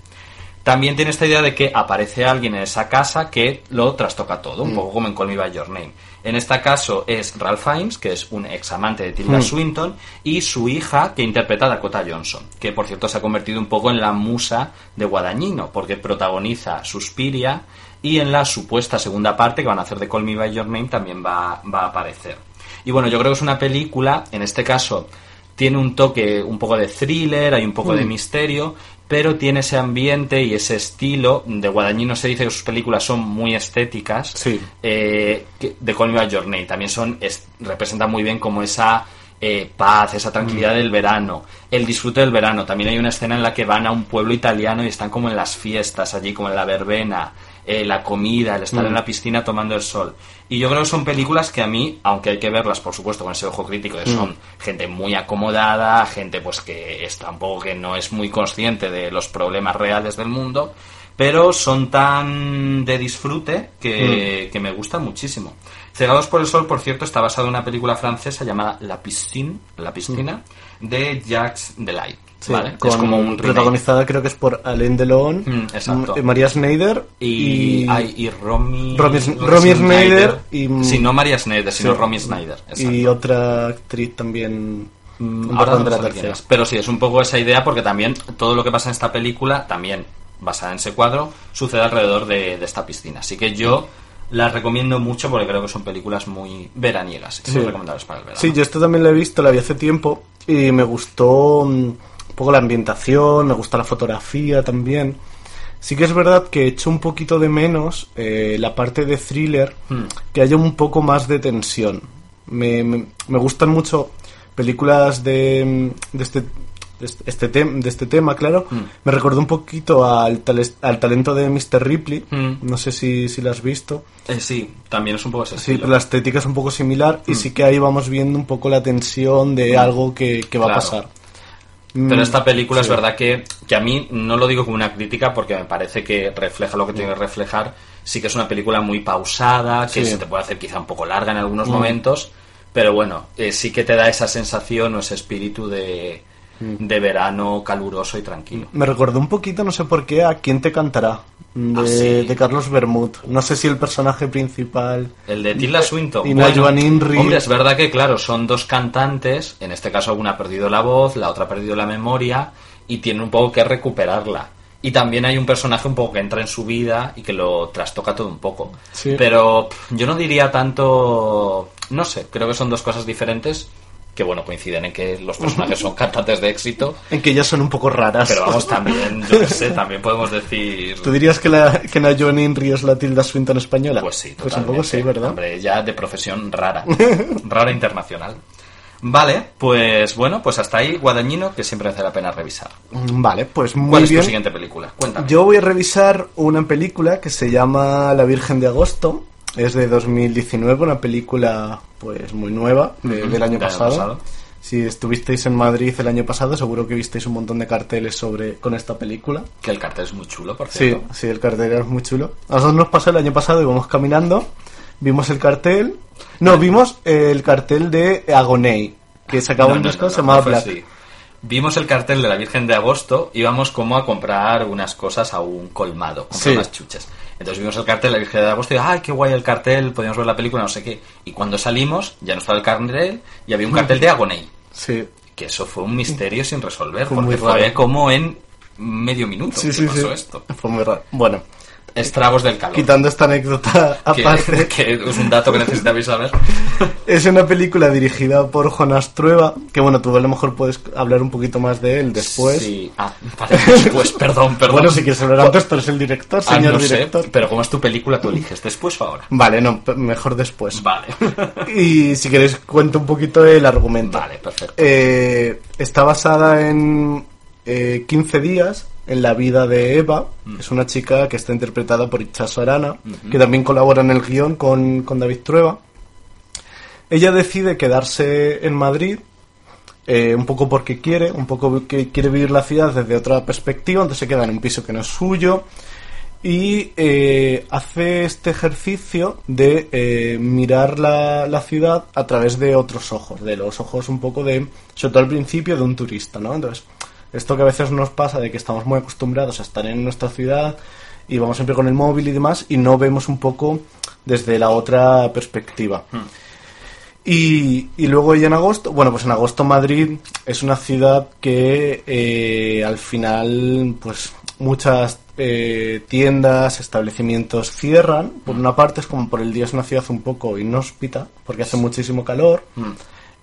También tiene esta idea de que aparece alguien en esa casa que lo trastoca todo, un poco como en Call Me By Your Name. En este caso es Ralph Fiennes, que es un ex amante de Tilda Mm. Swinton, y su hija, que interpreta a Dakota Johnson, que por cierto se ha convertido un poco en la musa de Guadagnino, porque protagoniza Suspiria y en la supuesta segunda parte que van a hacer de Call Me By Your Name también va, va a aparecer. Y bueno, yo creo que es una película, en este caso, tiene un toque un poco de thriller, hay un poco de misterio, pero tiene ese ambiente y ese estilo. De Guadagnino se dice que sus películas son muy estéticas. Sí. Eh, de Call Me By Your Name también son, es- representan muy bien como esa eh, paz, esa tranquilidad del verano, el disfrute del verano. También hay una escena en la que van a un pueblo italiano y están como en las fiestas allí, como en la verbena, eh, la comida, el estar Mm. en la piscina tomando el sol. Y yo creo que son películas que a mí, aunque hay que verlas, por supuesto, con ese ojo crítico, que son gente muy acomodada, gente pues que está un poco que no es muy consciente de los problemas reales del mundo, pero son tan de disfrute que, que me gustan muchísimo. Cegados por el Sol, por cierto, está basado en una película francesa llamada La Piscine, La Piscina, de Jacques Delay. Sí, ¿vale? con- es como un remake. protagonizada creo que es por Alain Delon, Mm, exacto. María Schneider Y, ay, y Romy, Romy- Romy Schneider y- Sí, no María Schneider, sino Sí. Romy Schneider. y otra actriz también Mm, ahora no de la es. Pero sí, es un poco esa idea porque también todo lo que pasa en esta película, también basada en ese cuadro, sucede alrededor de, de esta piscina. Así que yo las recomiendo mucho porque creo que son películas muy veraniegas y Sí. muy recomendables para el verano. Sí, yo esto también lo he visto, la vi hace tiempo y me gustó mm, un poco la ambientación, me gusta la fotografía también. Sí que es verdad que echo un poquito de menos eh, la parte de thriller, Hmm. que haya un poco más de tensión. Me, me- me gustan mucho películas de, de este de este, este tem- de este tema, claro. Hmm. Me recordó un poquito al, al talento de Mr. Ripley. Hmm. No sé si, si lo has visto. Eh, sí, también es un poco ese Sí, pero la estética es un poco similar y sí que ahí vamos viendo un poco la tensión de algo que, que va Claro. a pasar. Pero Mm, esta película sí. es verdad que, que a mí no lo digo como una crítica porque me parece que refleja lo que tiene que reflejar. Sí que es una película muy pausada, que Sí. se te puede hacer quizá un poco larga en algunos momentos, pero bueno, eh, sí que te da esa sensación o ese espíritu de, de verano caluroso y tranquilo. Me recordó un poquito, no sé por qué, a ¿Quién te cantará? De, Ah, sí. de Carlos Bermud. No sé si el personaje principal... El de Tilda Swinton. Y Najuan Inri. Hombre, es verdad que, claro, son dos cantantes. En este caso, una ha perdido la voz, la otra ha perdido la memoria. Y tienen un poco que recuperarla. Y también hay un personaje un poco que entra en su vida y que lo trastoca todo un poco. Sí. Pero yo no diría tanto. No sé, creo que son dos cosas diferentes. Que bueno, coinciden en que los personajes son cantantes de éxito. En que ellas son un poco raras. Pero vamos, también, yo qué sé, también podemos decir. ¿Tú dirías que, la, que Najuan Inri es la Tilda Swinton española? Pues sí, Pues un totalmente. poco sí, ¿verdad? Hombre, ya de profesión rara. rara internacional. Vale, pues bueno, pues hasta ahí Guadañino, que siempre merece la pena revisar. Mm, Vale, pues muy ¿Cuál es bien. tu siguiente película? Cuéntame. Yo voy a revisar una película que se llama La Virgen de Agosto. Es de 2019, una película pues muy nueva, de- del año pasado. Si estuvisteis en Madrid el año pasado, seguro que visteis un montón de carteles sobre con esta película. Que el cartel es muy chulo, por Sí, cierto. sí, el cartel era muy chulo. A nosotros nos pasó el año pasado, íbamos caminando, vimos el cartel. No, vimos el cartel de Agoney, que sacaba No, un disco, no, se no, llamaba no fue Black. así. Vimos el cartel de la Virgen de Agosto, íbamos como a comprar unas cosas a un colmado, comprar Sí. unas chuches. Entonces vimos el cartel la Virgen de Agosto y ¡ay, qué guay el cartel! Podíamos ver la película, no sé qué. Y cuando salimos, ya no estaba el cartel y había un cartel de Agoney. Sí, Que eso fue un misterio sin resolver, Fue porque fue como en medio minuto sí, que sí, pasó sí. esto. Fue muy raro. Bueno, Estragos del calor. quitando esta anécdota que, aparte. que es un dato que necesitabais saber. Es una película dirigida por Jonas Trueba, que bueno, tú a lo mejor puedes hablar un poquito más de él después. Sí. Ah, vale, después, perdón, perdón. Bueno, si quieres hablar antes, tú eres el director, Ah, señor no sé, director. pero como es tu película, tú eliges después o ahora. Vale, no, mejor después. Vale. Y si queréis cuento un poquito el argumento. Vale, perfecto. Eh, está basada en eh, 15 días en la vida de Eva. Mm. Es una chica que está interpretada por Itchaso Arana, que también colabora en el guion con, con David Trueba. Ella decide quedarse en Madrid, eh, un poco porque quiere, un poco que quiere vivir la ciudad desde otra perspectiva, entonces se queda en un piso que no es suyo y eh, hace este ejercicio de eh, mirar la, la ciudad a través de otros ojos, de los ojos un poco de, sobre todo al principio, de un turista, ¿no? Entonces, esto que a veces nos pasa de que estamos muy acostumbrados a estar en nuestra ciudad y vamos siempre con el móvil y demás y no vemos un poco desde la otra perspectiva. Y, y luego ya en agosto, bueno, pues en agosto Madrid es una ciudad que eh, al final, pues muchas eh, tiendas, establecimientos cierran. Por una parte es como por el día es una ciudad un poco inhóspita, porque hace muchísimo calor.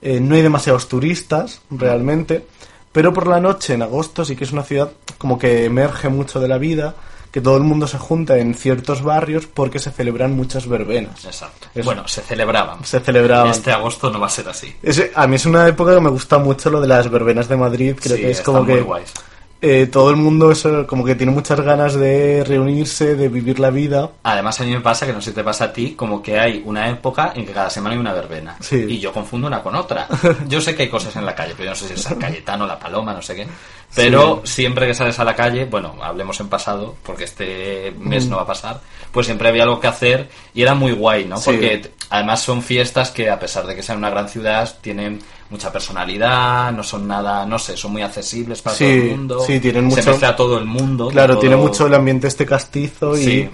Eh, no hay demasiados turistas realmente, pero por la noche en agosto sí que es una ciudad como que emerge mucho de la vida, que todo el mundo se junta en ciertos barrios porque se celebran muchas verbenas. Exacto. Eso. Bueno, se celebraban. Se celebraban. Este agosto no va a ser así. Es- a mí es una época que me gusta mucho lo de las verbenas de Madrid. Creo Sí, que es como muy que guays. Eh, todo el mundo eso, como que tiene muchas ganas de reunirse, de vivir la vida. Además, a mí me pasa que no sé si te pasa a ti, como que hay una época en que cada semana hay una verbena. Sí. Y yo confundo una con otra. Yo sé que hay cosas en la calle, pero yo no sé si es San Cayetano, la Paloma, no sé qué. Pero siempre que sales a la calle, bueno, hablemos en pasado, porque este mes no va a pasar, pues siempre había algo que hacer y era muy guay, ¿no? Porque además son fiestas que, a pesar de que sean una gran ciudad, tienen mucha personalidad, no son nada, no sé, son muy accesibles para Sí, todo el mundo. sí, tienen Se mucho- mezcla todo el mundo. Claro, todo- tiene mucho el ambiente este castizo y.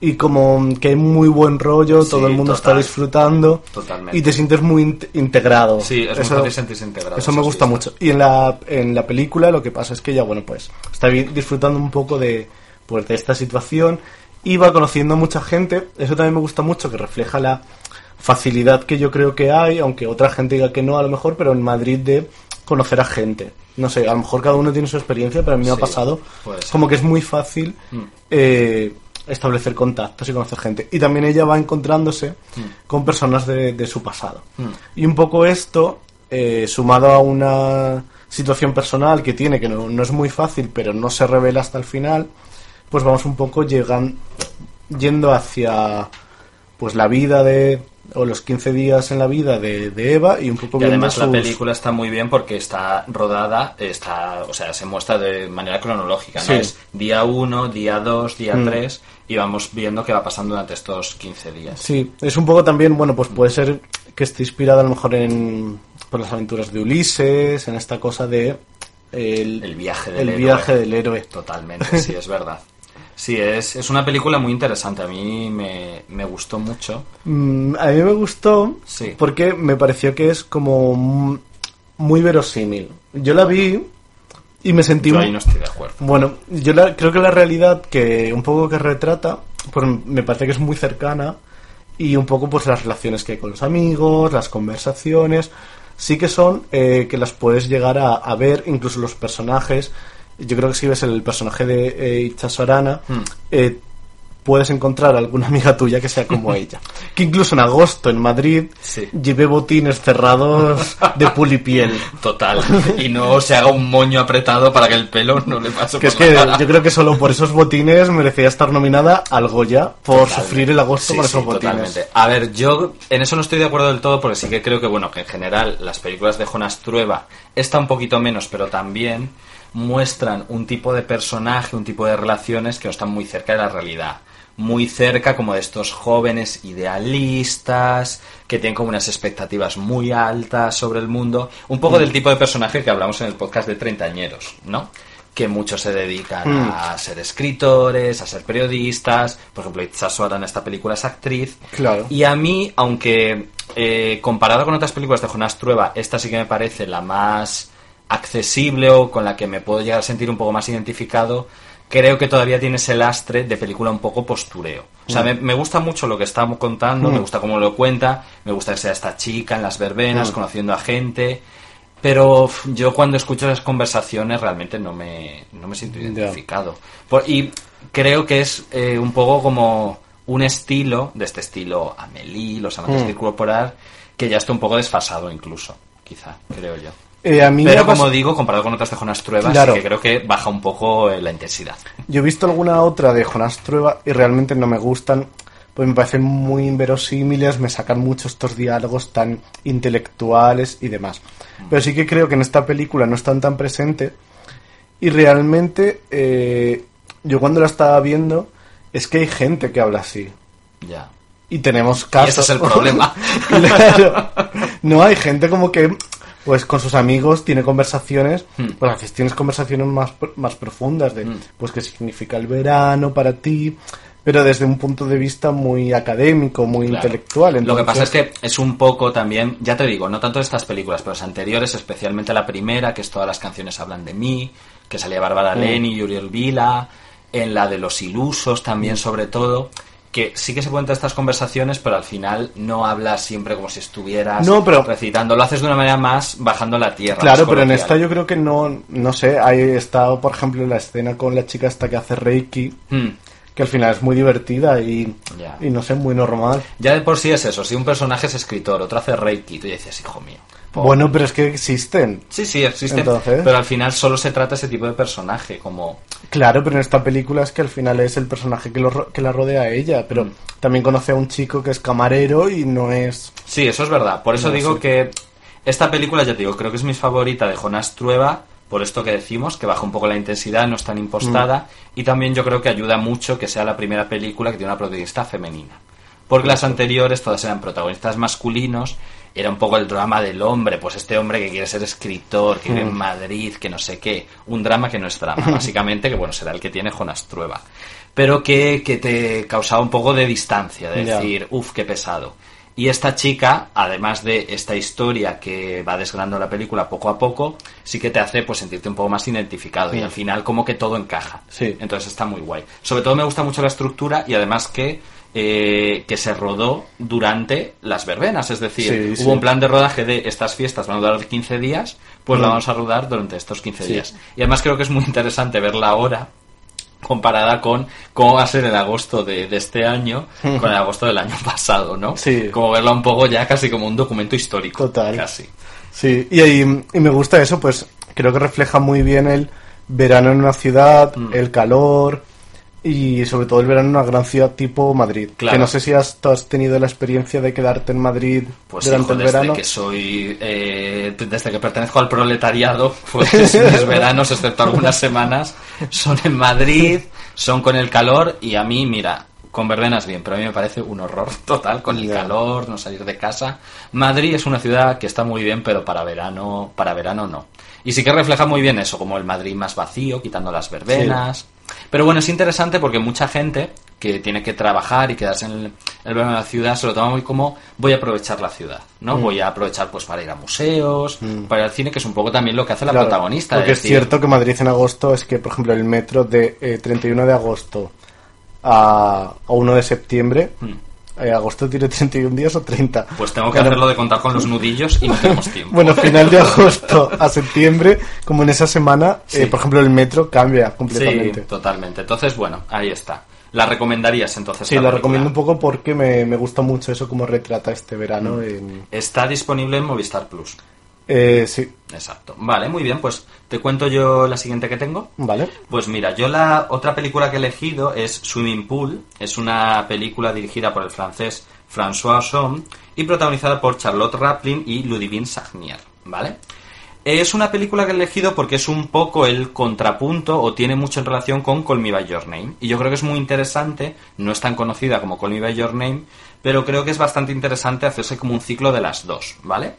y como que hay muy buen rollo, Sí, todo el mundo está disfrutando Totalmente. y te sientes muy int- integrado. Sí, es muy Eso- fácil sentirse integrado. Eso me gusta mucho. Y en la, en la película lo que pasa es que ella, bueno, pues está disfrutando un poco de, pues, de esta situación y va conociendo a mucha gente. Eso también me gusta mucho, que refleja la facilidad que yo creo que hay, aunque otra gente diga que no a lo mejor, pero en Madrid de conocer a gente. No sé, a lo mejor cada uno tiene su experiencia, pero a mí me ha pasado como que es muy fácil Mm. eh, establecer contactos y conocer gente. Y también ella va encontrándose con personas de, de su pasado. Mm. Y un poco esto, eh, sumado a una situación personal que tiene, que no, no es muy fácil, pero no se revela hasta el final, pues vamos un poco llegan, yendo hacia pues la vida de o los 15 días en la vida de, de Eva y un poco Y además la película está muy bien porque está rodada, está, o sea, se muestra de manera cronológica, ¿no? Es día 1, día 2, día Mm. 3 y vamos viendo qué va pasando durante estos 15 días. Sí, es un poco también, bueno, pues puede ser que esté inspirada a lo mejor en por las aventuras de Ulises, en esta cosa de el, El viaje del el héroe. viaje del héroe. Totalmente, sí, es verdad. Sí, es, es una película muy interesante, a mí me, me gustó mucho. Mm, a mí me gustó Sí. porque me pareció que es como muy verosímil. Yo la vi y me sentí Yo muy- ahí no estoy de acuerdo. Bueno, yo la- creo que la realidad que un poco que retrata, pues me parece que es muy cercana y un poco pues las relaciones que hay con los amigos, las conversaciones, sí que son eh, que las puedes llegar a, a ver, incluso los personajes. Yo creo que si ves el personaje de eh, Itxaso Arana, Hmm. eh, puedes encontrar alguna amiga tuya que sea como ella. Que incluso en agosto en Madrid Sí. lleve botines cerrados de pulipiel. Total. Y no se haga un moño apretado para que el pelo no le pase Que es por la que cara. yo creo que solo por esos botines merecía estar nominada al Goya por Totalmente. sufrir el agosto Sí, por sí, esos botines. totalmente. A ver, yo en eso no estoy de acuerdo del todo porque sí que creo que, bueno, que en general las películas de Jonas Trueba está un poquito menos, pero también muestran un tipo de personaje, un tipo de relaciones que no están muy cerca de la realidad. Muy cerca como de estos jóvenes idealistas, que tienen como unas expectativas muy altas sobre el mundo. Un poco del tipo de personaje que hablamos en el podcast de Treintañeros, ¿no? que muchos se dedican Mm. a ser escritores, a ser periodistas. Por ejemplo, Itzaso ahora en esta película es actriz. Claro. Y a mí, aunque eh, comparado con otras películas de Jonás Trueba, esta sí que me parece la más accesible o con la que me puedo llegar a sentir un poco más identificado, creo que todavía tiene ese lastre de película un poco postureo. O sea, me, me gusta mucho lo que estamos contando, me Mm. gusta cómo lo cuenta, me gusta que sea esta chica en las verbenas, Mm. conociendo a gente. Pero yo cuando escucho las conversaciones realmente no me, no me siento identificado. Por- y creo que es eh, un poco como un estilo, de este estilo Amelie, los amantes Mm. del corporal, que ya está un poco desfasado incluso, quizá, creo yo. Eh, a mí me Pero como digo, comparado con otras de Jonas Trueba, Claro. sí que creo que baja un poco eh, la intensidad. Yo he visto alguna otra de Jonás Trueba y realmente no me gustan, pues me parecen muy inverosímiles, me sacan mucho estos diálogos tan intelectuales y demás. Pero sí que creo que en esta película no están tan presentes y realmente eh, yo cuando la estaba viendo es que hay gente que habla así. Ya. Y tenemos casos. ese es el problema. claro. No hay gente como que, pues con sus amigos tiene conversaciones, Hmm. pues a veces tienes conversaciones más, más profundas de, Hmm. pues qué significa el verano para ti, pero desde un punto de vista muy académico, muy Claro. intelectual. Lo que pasa es Entonces, que es un poco también, ya te digo, no tanto estas películas, pero las anteriores, especialmente la primera, que es todas las canciones hablan de mí, que salía Bárbara Mm. Leni y Uriel Vila, en la de los ilusos también sobre todo, que sí que se cuentan estas conversaciones, pero al final no hablas siempre como si estuvieras No, pero- recitando, lo haces de una manera más bajando la tierra. Claro, pero en esta yo creo que no, no sé, ahí está, por ejemplo, la escena con la chica esta que hace Reiki, Hmm. que al final es muy divertida y, y no sé, muy normal. Ya de por sí es eso, si un personaje es escritor, otro hace reiki, tú dices, hijo mío. Por- Bueno, pero es que existen. Sí, sí, existen, Entonces- pero al final solo se trata ese tipo de personaje, como... Claro, pero en esta película es que al final es el personaje que, lo que la rodea a ella, pero Mm. también conoce a un chico que es camarero y no es... Sí, eso es verdad. Por eso No, digo sí. que esta película, ya te digo, creo que es mi favorita de Jonas Trueba, por esto que decimos, que baja un poco la intensidad, no es tan impostada, Mm. y también yo creo que ayuda mucho que sea la primera película que tiene una protagonista femenina. Porque las anteriores todas eran protagonistas masculinos, era un poco el drama del hombre, pues este hombre que quiere ser escritor, que vive Mm. en Madrid, que no sé qué, un drama que no es drama, básicamente, que bueno, será el que tiene Jonas Trueba. Pero que, que te causaba un poco de distancia, de decir, uff, qué pesado. Y esta chica, además de esta historia que va desgranando la película poco a poco, sí que te hace pues sentirte un poco más identificado y Mm. al final como que todo encaja. Sí. Entonces está muy guay. Sobre todo me gusta mucho la estructura y además que eh, que se rodó durante las verbenas, es decir, Sí, hubo sí. un plan de rodaje de estas fiestas van a durar 15 días, pues la Mm. vamos a rodar durante estos 15 Sí. días. Y además creo que es muy interesante verla ahora comparada con cómo va a ser el agosto de, de este año con el agosto del año pasado, ¿no? Sí. Como verla un poco ya casi como un documento histórico. Total. Casi. Sí, y, y, y me gusta eso, pues creo que refleja muy bien el verano en una ciudad, Mm. el calor y sobre todo el verano en una gran ciudad tipo Madrid. Claro. Que no sé si has, tú has tenido la experiencia de quedarte en Madrid Pues durante hijo, el desde verano. que soy, eh, desde que pertenezco al proletariado, pues mis veranos, excepto algunas semanas, son en Madrid, son con el calor y a mí, mira, con verbenas bien, pero a mí me parece un horror total con el calor, no salir de casa. Madrid es una ciudad que está muy bien, pero para verano, para verano no. Y sí que refleja muy bien eso, como el Madrid más vacío, quitando las verbenas. Pero bueno, es interesante porque mucha gente que tiene que trabajar y quedarse en el, el verano de la ciudad se lo toma muy como voy a aprovechar la ciudad, ¿no? Mm. Voy a aprovechar pues para ir a museos, Mm. para ir al cine, que es un poco también lo que hace la Claro, protagonista. de Porque es decir, cierto que Madrid en agosto es que, por ejemplo, el metro de eh, 31 de agosto a, a 1 de septiembre, Mm. Eh, agosto tiene 31 días o 30. Pues tengo que hacerlo de contar con los nudillos y no tenemos tiempo. Bueno, final de agosto a septiembre, como en esa semana, Sí. eh, por ejemplo, el metro cambia Sí, completamente. totalmente. Entonces, bueno, ahí está. ¿La recomendarías entonces? Sí, la recomiendo un poco porque me, me gusta mucho eso como retrata este verano. Mm. en- Está disponible en Movistar Plus. Eh, sí, Exacto. Vale, muy bien, pues te cuento yo la siguiente que tengo. vale. Pues mira, yo la otra película que he elegido es Swimming Pool. Es una película dirigida por el francés François Ozon y protagonizada por Charlotte Raplin y Ludivine Sagnier, ¿vale? Es una película que he elegido porque es un poco el contrapunto o tiene mucho en relación con Call Me By Your Name. Y yo creo que es muy interesante, no es tan conocida como Call Me By Your Name, pero creo que es bastante interesante hacerse como un ciclo de las dos, ¿vale?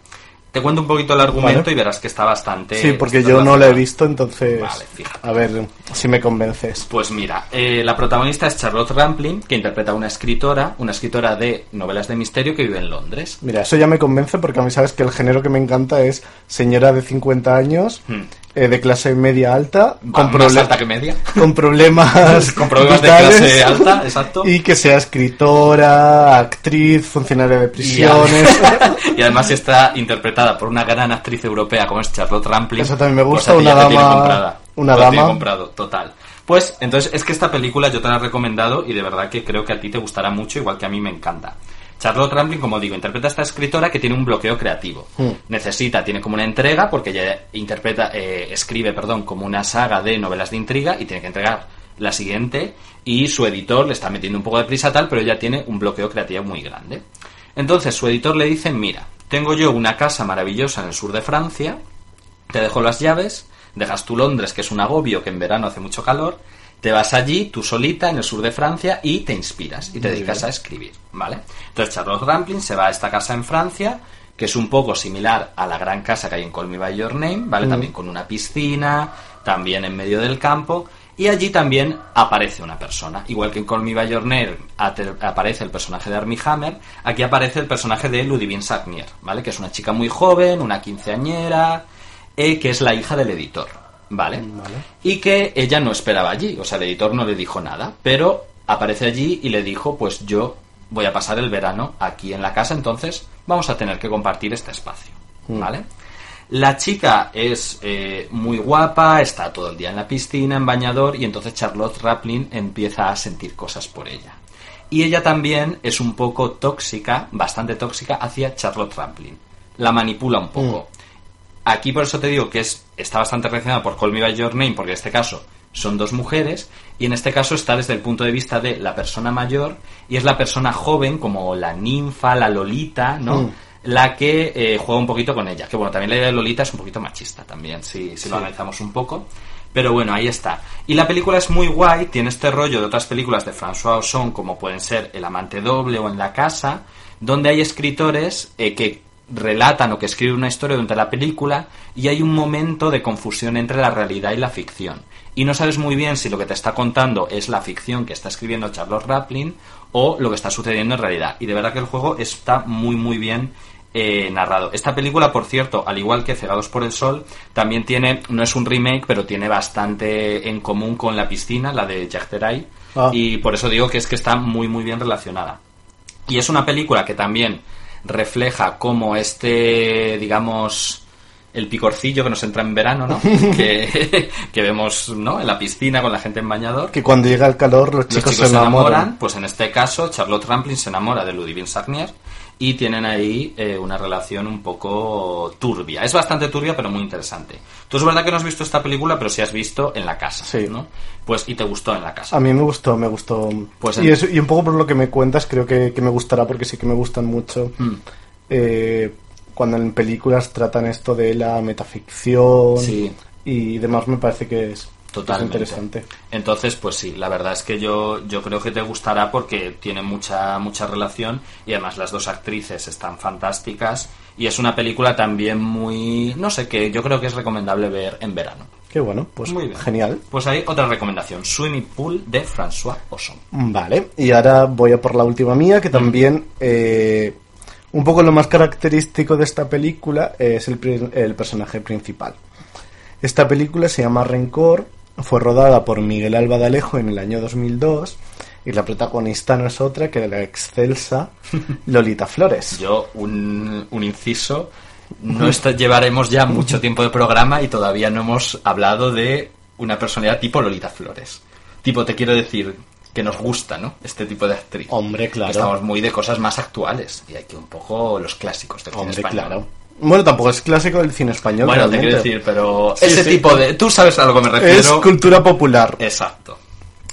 Te cuento un poquito el argumento Vale. y verás que está bastante... Sí, porque yo no la he visto, entonces Vale, a ver si me convences. Pues mira, eh, la protagonista es Charlotte Rampling, que interpreta a una escritora, una escritora de novelas de misterio que vive en Londres. Mira, eso ya me convence porque a mí sabes que el género que me encanta es señora de 50 años, Hmm. Eh, de clase media alta, Va, con, más proble- alta que media. con problemas, Con problemas de clase alta, exacto. Y que sea escritora, actriz, funcionaria de prisiones. y además está interpretada por una gran actriz europea como es Charlotte Rampling. Eso también me Pues gusta, ti una dama- una lo dama. comprado, total. Pues entonces es que esta película yo te la he recomendado y de verdad que creo que a ti te gustará mucho, igual que a mí me encanta. Charlotte Rampling, como digo, interpreta a esta escritora que tiene un bloqueo creativo. Hmm. Necesita, tiene como una entrega, porque ella interpreta, eh, escribe, perdón, como una saga de novelas de intriga y tiene que entregar la siguiente y su editor le está metiendo un poco de prisa tal, pero ella tiene un bloqueo creativo muy grande. Entonces su editor le dice, mira, tengo yo una casa maravillosa en el sur de Francia, te dejo las llaves, dejas tu Londres, que es un agobio, que en verano hace mucho calor, te vas allí, tú solita, en el sur de Francia, y te inspiras, y te Muy dedicas bien. a escribir, ¿vale? Entonces Charlotte Rampling se va a esta casa en Francia, que es un poco similar a la gran casa que hay en Call Me By Your Name, ¿vale? Mm. También con una piscina, también en medio del campo, y allí también aparece una persona. Igual que en Call Me By Your Name aparece el personaje de Armie Hammer, aquí aparece el personaje de Ludivine Sagnier, ¿vale? Que es una chica muy joven, una quinceañera, eh, que es la hija del editor, ¿vale? Vale. Y que ella no esperaba allí, o sea, el editor no le dijo nada, pero aparece allí y le dijo, pues yo voy a pasar el verano aquí en la casa, entonces vamos a tener que compartir este espacio, Mm. ¿vale? La chica es eh, muy guapa, está todo el día en la piscina, en bañador, y entonces Charlotte Raplin empieza a sentir cosas por ella. Y ella también es un poco tóxica, bastante tóxica, hacia Charlotte Raplin. la manipula un poco. Mm. Aquí por eso te digo que es, está bastante relacionada por Call Me By Your Name, porque en este caso son dos mujeres, y en este caso está desde el punto de vista de la persona mayor, y es la persona joven, como la ninfa, la lolita, ¿no? Mm. La que eh, juega un poquito con ella. Que bueno, también la idea de Lolita es un poquito machista también, si, si lo analizamos un poco. Pero bueno, ahí está. Y la película es muy guay, tiene este rollo de otras películas de François Ozon, como pueden ser El amante doble o En la casa, donde hay escritores eh, que relatan o que escriben una historia durante la película y hay un momento de confusión entre la realidad y la ficción. Y no sabes muy bien si lo que te está contando es la ficción que está escribiendo Charlotte Raplin o lo que está sucediendo en realidad. Y de verdad que el juego está muy muy bien eh, narrado. Esta película, por cierto, al igual que Cegados por el Sol, también tiene, no es un remake, pero tiene bastante en común con La Piscina, la de Jack Teray, Ah. y por eso digo que es que está muy muy bien relacionada. Y es una película que también refleja cómo este, digamos, el picorcillo que nos entra en verano, ¿no? que, que vemos, ¿no? En la piscina con la gente en bañador. Que cuando llega el calor los Los chicos, se enamoran. pues en este caso Charlotte Rampling se enamora de Ludivine Sagnier y tienen ahí eh, una relación un poco turbia. Es bastante turbia, pero muy interesante. Tú es verdad que no has visto esta película, pero sí has visto en la casa, Sí. ¿no? Pues y te gustó en la casa. A mí me gustó, me gustó. Pues y, eso- y un poco por lo que me cuentas, creo que, que me gustará porque sí que me gustan mucho. Mm. eh, cuando en películas tratan esto de la metaficción Sí. y demás, me parece que es, Totalmente. es interesante. Entonces, pues sí, la verdad es que yo, yo creo que te gustará porque tiene mucha, mucha relación y además las dos actrices están fantásticas y es una película también muy, no sé, que yo creo que es recomendable ver en verano. Qué bueno, pues Muy bien. genial. Pues hay otra recomendación, Swimming Pool de François Ozon. Vale, y ahora voy a por la última mía, que también eh, un poco lo más característico de esta película es el, el personaje principal. Esta película se llama Rencor, fue rodada por Miguel Alba de Alejo en el año 2002 y la protagonista no es otra que la excelsa Lolita Flores. Yo, un, un inciso, no está- llevaremos ya mucho tiempo de programa y todavía no hemos hablado de una personalidad tipo Lolita Flores. Tipo, te quiero decir que nos gusta, ¿no? Este tipo de actriz. Hombre, claro. Estamos muy de cosas más actuales y hay que un poco los clásicos del cine Hombre, español. claro. Bueno, tampoco es clásico del cine español. Bueno, te quiero decir, pero Sí, ese sí. tipo de... Tú sabes a lo que me refiero. Es cultura popular. Exacto.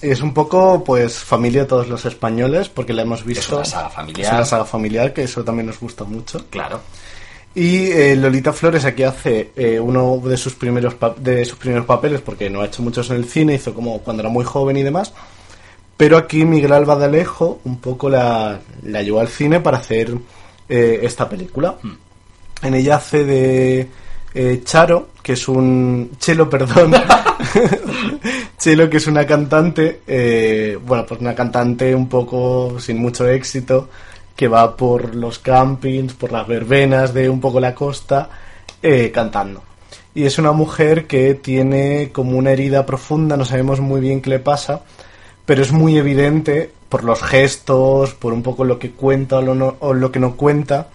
Es un poco, pues, familia de todos los españoles, porque la hemos visto. una saga familiar. Es una saga familiar, que eso también nos gusta mucho. Claro. Y eh, Lolita Flores aquí hace eh, uno de sus primeros de sus primeros papeles, porque no ha hecho muchos en el cine, hizo como cuando era muy joven y demás. Pero aquí Miguel Alba de Alejo un poco la, la llevó al cine para hacer eh, esta película. En ella hace de eh, Charo, que es un... Chelo, perdón. Chelo, que es una cantante, eh, bueno, pues una cantante un poco sin mucho éxito, que va por los campings, por las verbenas de un poco la costa, eh, cantando. Y es una mujer que tiene como una herida profunda, no sabemos muy bien qué le pasa, pero es muy evidente por los gestos, por un poco lo que cuenta lo, no- o lo que no cuenta,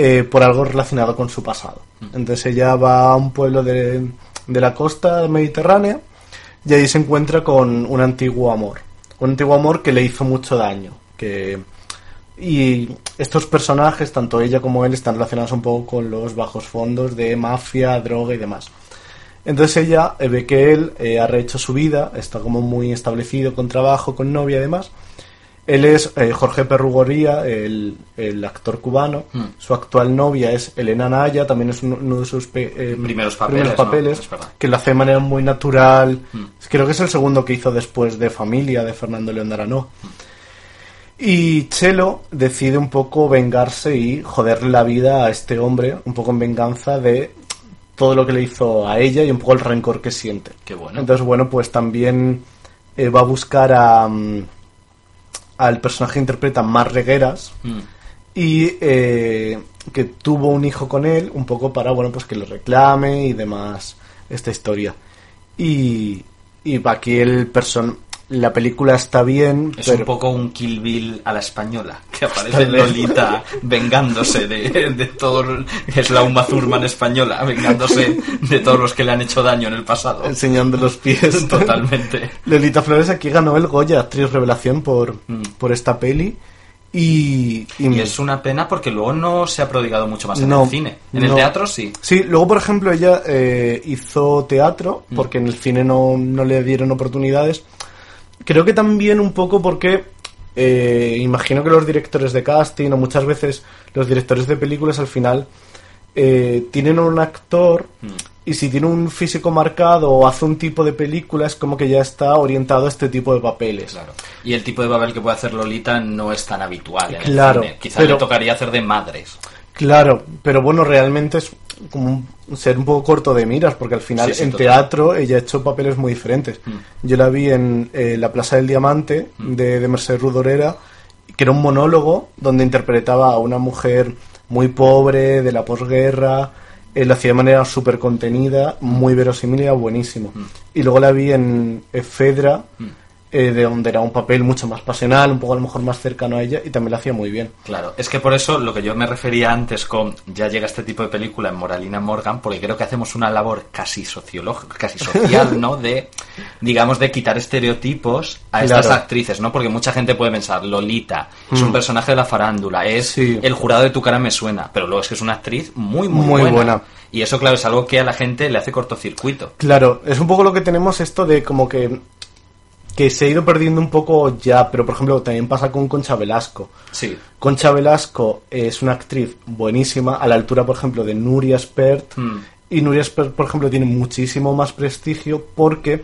eh, por algo relacionado con su pasado. Entonces ella va a un pueblo de, de la costa mediterránea y ahí se encuentra con un antiguo amor. Un antiguo amor que le hizo mucho daño. Que... Y estos personajes, tanto ella como él, están relacionados un poco con los bajos fondos de mafia, droga y demás. Entonces ella eh, ve que él eh, ha rehecho su vida, está como muy establecido con trabajo, con novia y demás. Él es eh, Jorge Perrugoría, el, el actor cubano. Mm. Su actual novia es Elena Naya, también es uno, uno de sus pe- eh, Primeros papeles, que lo hace de manera muy natural. Mm. Creo que es el segundo que hizo después de Familia, de Fernando León de Arano. Y Chelo decide un poco vengarse y joderle la vida a este hombre, un poco en venganza de todo lo que le hizo a ella y un poco el rencor que siente. Qué bueno. Entonces, bueno, pues también eh, va a buscar a, mm, al personaje que interpreta Mar Regueras Mm. y eh, que tuvo un hijo con él, un poco para, bueno, pues que lo reclame y demás, esta historia. Y, y aquí el person la película está bien, Es pero un poco un Kill Bill a la española, que aparece Lolita vengándose de, de todo, el- es la Uma Thurman española, vengándose de todos los que le han hecho daño en el pasado. enseñando los pies. Totalmente. Lolita Flores aquí ganó el Goya, actriz revelación, por, Mm. por esta peli. Y, y- Y es una pena porque luego no se ha prodigado mucho más en No, el cine. En el no. teatro sí. Sí, luego, por ejemplo, ella eh, hizo teatro, Mm. porque en el cine no, no le dieron oportunidades. Creo que también un poco porque eh, imagino que los directores de casting o muchas veces los directores de películas al final eh, tienen un actor y si tiene un físico marcado o hace un tipo de película es como que ya está orientado a este tipo de papeles. Claro. Y el tipo de papel que puede hacer Lolita no es tan habitual en Claro, el cine. Quizá pero- le tocaría hacer de madres. Claro, pero bueno, realmente es como un- ser un poco corto de miras, porque al final Sí, sí, en total. teatro ella ha hecho papeles muy diferentes. Mm. Yo la vi en eh, La Plaza del Diamante de, de Mercedes Rudorera, que era un monólogo donde interpretaba a una mujer muy pobre, de la posguerra, eh, lo hacía de manera súper contenida, muy verosímil buenísimo. Y luego la vi en eh, Fedra, eh, de donde era un papel mucho más pasional, un poco a lo mejor más cercano a ella, y también lo hacía muy bien. Claro, es que por eso lo que yo me refería antes con ya llega este tipo de película en Moralina Morgan, porque creo que hacemos una labor casi sociológica, casi social, ¿no? De, digamos, de quitar estereotipos a estas actrices, ¿no? Porque mucha gente puede pensar, Lolita, es un personaje de la farándula, es Sí. el jurado de tu cara me suena, pero luego es que es una actriz muy, muy, Muy buena. buena. Y eso, claro, es algo que a la gente le hace cortocircuito. Claro, es un poco lo que tenemos esto de como que que se ha ido perdiendo un poco ya, pero por ejemplo también pasa con Concha Velasco. Sí. Concha Velasco es una actriz buenísima, a la altura, por ejemplo, de Nuria Spert. Mm. Y Nuria Spert, por ejemplo, tiene muchísimo más prestigio porque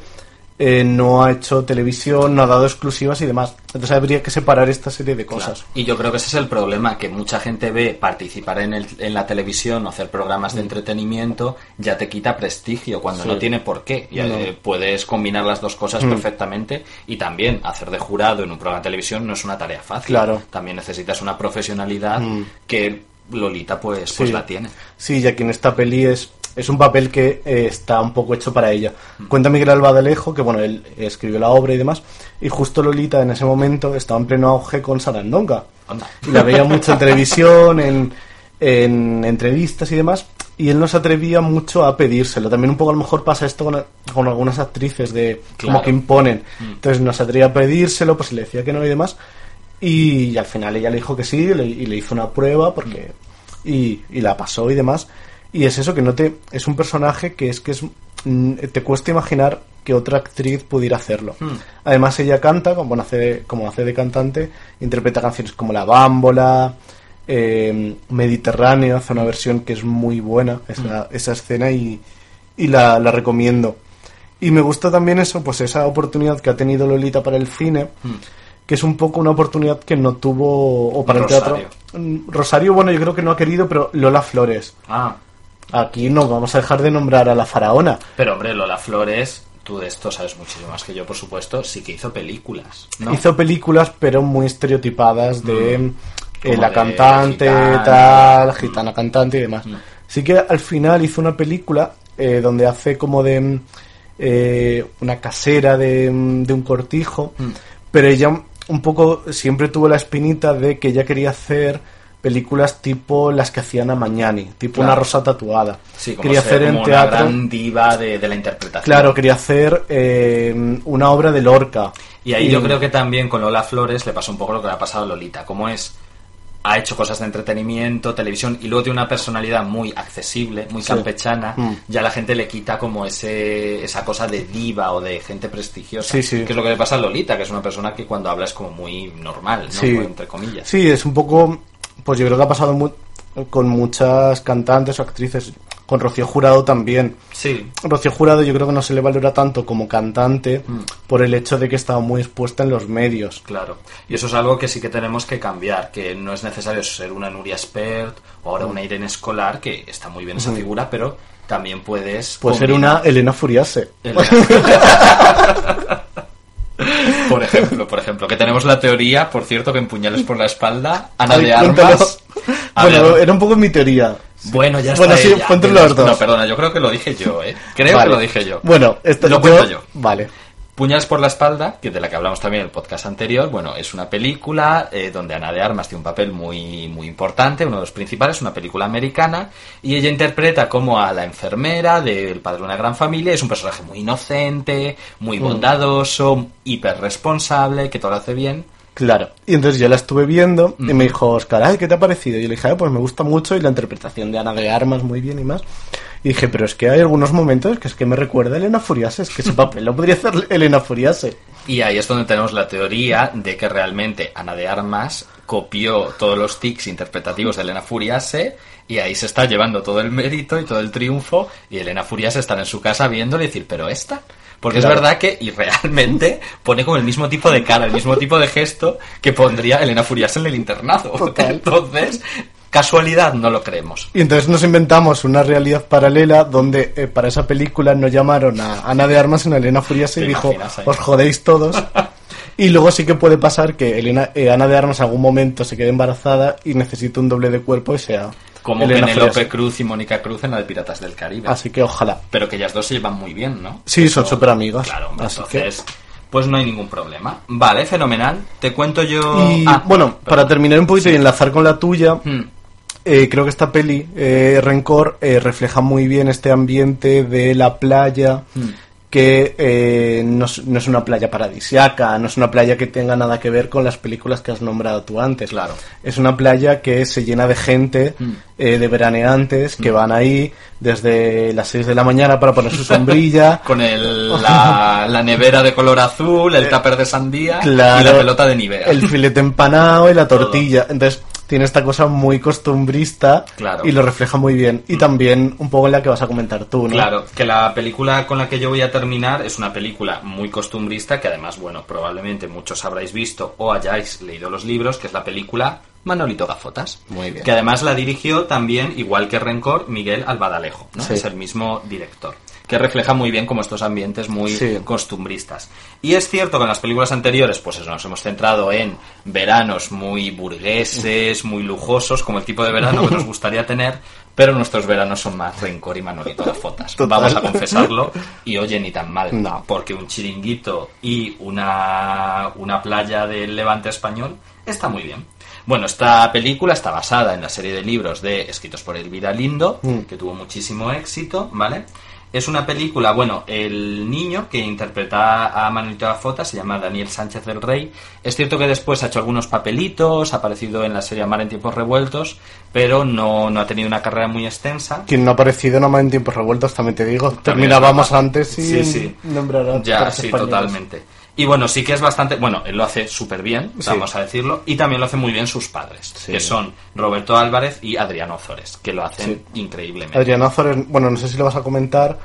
eh, no ha hecho televisión, no ha dado exclusivas y demás. Entonces habría que separar esta serie de cosas. Claro. Y yo creo que ese es el problema, que mucha gente ve participar en, el- en la televisión o hacer programas de entretenimiento, ya te quita prestigio cuando Sí. no tiene por qué. Y, No. eh, puedes combinar las dos cosas Mm. perfectamente y también hacer de jurado en un programa de televisión no es una tarea fácil. Claro. También necesitas una profesionalidad Mm. que Lolita pues, pues Sí. la tiene. Sí, ya que en esta peli es, es un papel que eh, está un poco hecho para ella. Mm. Cuenta Miguel Albadalejo, que bueno, él escribió la obra y demás, y justo Lolita en ese momento estaba en pleno auge con Sarandonga. Anda. Y la veía mucho en televisión, en, en entrevistas y demás, y él no se atrevía mucho a pedírselo. También un poco a lo mejor pasa esto con, con algunas actrices de Claro. como que imponen. Mm. Entonces no se atrevía a pedírselo, pues le decía que no y demás. Y, al final ella le dijo que sí y le, y le hizo una prueba porque y, y la pasó y demás. Y es eso que no te es un personaje que es que es mm, te cuesta imaginar que otra actriz pudiera hacerlo. Hmm. Además ella canta, como hace de, como hace de cantante, interpreta canciones como La Bámbola, eh, Mediterráneo, hace una versión que es muy buena esa, esa escena y, y la, la recomiendo. Y me gusta también eso, pues esa oportunidad que ha tenido Lolita para el cine, Hmm. que es un poco una oportunidad que no tuvo o para Rosario. el teatro. Mm, Rosario, bueno, yo creo que no ha querido, pero Lola Flores. Ah, Aquí no vamos a dejar de nombrar a la faraona. pero hombre, Lola Flores, tú de esto sabes muchísimo más que yo, por supuesto, sí que hizo películas. ¿no? Hizo películas, pero muy estereotipadas de Mm. eh, la de cantante, gitana. tal, Mm. gitana cantante y demás. Mm. Sí que al final hizo una película eh, donde hace como de eh, una casera de, de un cortijo, pero ella un poco siempre tuvo la espinita de que ella quería hacer películas tipo las que hacían a Mañani, tipo Claro. una rosa tatuada. Sí, como quería ser hacer en teatro. una gran diva de, de la interpretación. Claro, quería hacer eh, una obra de Lorca. Y ahí yo creo que también con Lola Flores le pasó un poco lo que le ha pasado a Lolita, como es ha hecho cosas de entretenimiento, televisión y luego tiene una personalidad muy accesible, muy Sí. campechana, Mm. ya la gente le quita como ese esa cosa de diva o de gente prestigiosa, Sí, sí. que es lo que le pasa a Lolita, que es una persona que cuando habla es como muy normal, ¿no? Entre comillas. Sí, es un poco. Pues yo creo que ha pasado mu- con muchas cantantes o actrices. Con Rocío Jurado también. Sí, Rocío Jurado yo creo que no se le valora tanto como cantante Mm. por el hecho de que estaba muy expuesta en los medios. Claro, y eso es algo que sí que tenemos que cambiar, que no es necesario ser una Nuria Spert o ahora una Irene Escolar, que está muy bien esa figura, pero también puedes... Puede ser una Elena Furiase. por ejemplo, por ejemplo, que tenemos la teoría, por cierto, que en puñales por la espalda, Ana Ay, de. Armas... Bueno, era un poco mi teoría. bueno, ya Bueno, está sí, ella. los dos. No, perdona, yo creo que lo dije yo, ¿eh? Creo Vale. que lo dije yo. Bueno, esto Lo cuento yo. Vale. Puñales por la espalda, que de la que hablamos también en el podcast anterior, bueno, es una película eh, donde Ana de Armas tiene un papel muy, muy importante, uno de los principales, una película americana, y ella interpreta como a la enfermera del padre de una gran familia, es un personaje muy inocente, muy Mm. bondadoso, hiper responsable, que todo lo hace bien, Claro. Y entonces yo la estuve viendo y me dijo, Oscar, ay, ¿qué te ha parecido? Y yo le dije, "Ay, pues me gusta mucho y la interpretación de Ana de Armas muy bien y más. Y dije, pero es que hay algunos momentos que es que me recuerda a Elena Furiase, es que ese papel lo podría hacer Elena Furiase. Y ahí es donde tenemos la teoría de que realmente Ana de Armas copió todos los tics interpretativos de Elena Furiase y ahí se está llevando todo el mérito y todo el triunfo y Elena Furiase está en su casa viéndole y decir, pero esta... Porque Claro. es verdad que, y realmente, pone como el mismo tipo de cara, el mismo tipo de gesto que pondría Elena Furiase en el internado. Total. Entonces, casualidad no lo creemos. Y entonces nos inventamos una realidad paralela donde eh, para esa película no llamaron a Ana de Armas sino a Elena Furiase y ¿Te dijo, os jodéis todos. y luego sí que puede pasar que Elena, eh, Ana de Armas en algún momento se quede embarazada y necesite un doble de cuerpo y sea Como Elena Furiase. Cruz y Mónica Cruz en la de Piratas del Caribe. Así que ojalá. Pero que ellas dos se llevan muy bien, ¿no? Sí, son súper amigas. Claro, hombre, Así que- entonces, pues no hay ningún problema. Vale, fenomenal. Te cuento yo... Y Ah, bueno, para terminar un poquito y enlazar con la tuya, Hmm, eh, creo que esta peli, eh, Rencor, eh, refleja muy bien este ambiente de la playa, hmm. que eh, no, es, no es una playa paradisiaca, no es una playa que tenga nada que ver con las películas que has nombrado tú antes. Claro. Es una playa que se llena de gente, Mm. eh, de veraneantes, que van ahí desde las 6 de la mañana para poner su sombrilla. Con el, la, la nevera de color azul, el tupper de sandía Eh, Claro, y la pelota de Nivea. El filete empanado y la tortilla. Entonces, tiene esta cosa muy costumbrista Claro. y lo refleja muy bien. Y también un poco en la que vas a comentar tú, ¿no? Claro, que la película con la que yo voy a terminar es una película muy costumbrista que además, bueno, probablemente muchos habréis visto o hayáis leído los libros, que es la película Manolito Gafotas. Muy bien. Que además la dirigió también, igual que Rencor, Miguel Albadalejo, ¿no? Sí. Es el mismo director. Que refleja muy bien como estos ambientes muy Sí. costumbristas. Y es cierto que en las películas anteriores, pues eso, nos hemos centrado en veranos muy burgueses, muy lujosos, como el tipo de verano que nos gustaría tener, pero nuestros veranos son más rencor y manolito de fotos. Total. Vamos a confesarlo, y oye, ni tan mal. No. Porque un chiringuito y una, una playa del levante español está muy bien. Bueno, esta película está basada en la serie de libros de escritos por Elvira Lindo, Mm. que tuvo muchísimo éxito, ¿vale? Es una película, bueno, el niño que interpreta a Manolito Gafota se llama Daniel Sánchez del Rey. Es cierto que después ha hecho algunos papelitos, ha aparecido en la serie Amar en tiempos revueltos, pero no, no ha tenido una carrera muy extensa. Quien no ha aparecido nada más en tiempos revueltos, también te digo. También Terminábamos antes y Sí, sí. nombrar a Ya, sí, españoles. totalmente. Y bueno, sí que es bastante. Bueno, él lo hace súper bien, Sí. vamos a decirlo. Y también lo hacen muy bien sus padres, Sí. que son Roberto Álvarez y Adriano Ozores, que lo hacen increíblemente. Adriano Azores, bueno, no sé si lo vas a comentar,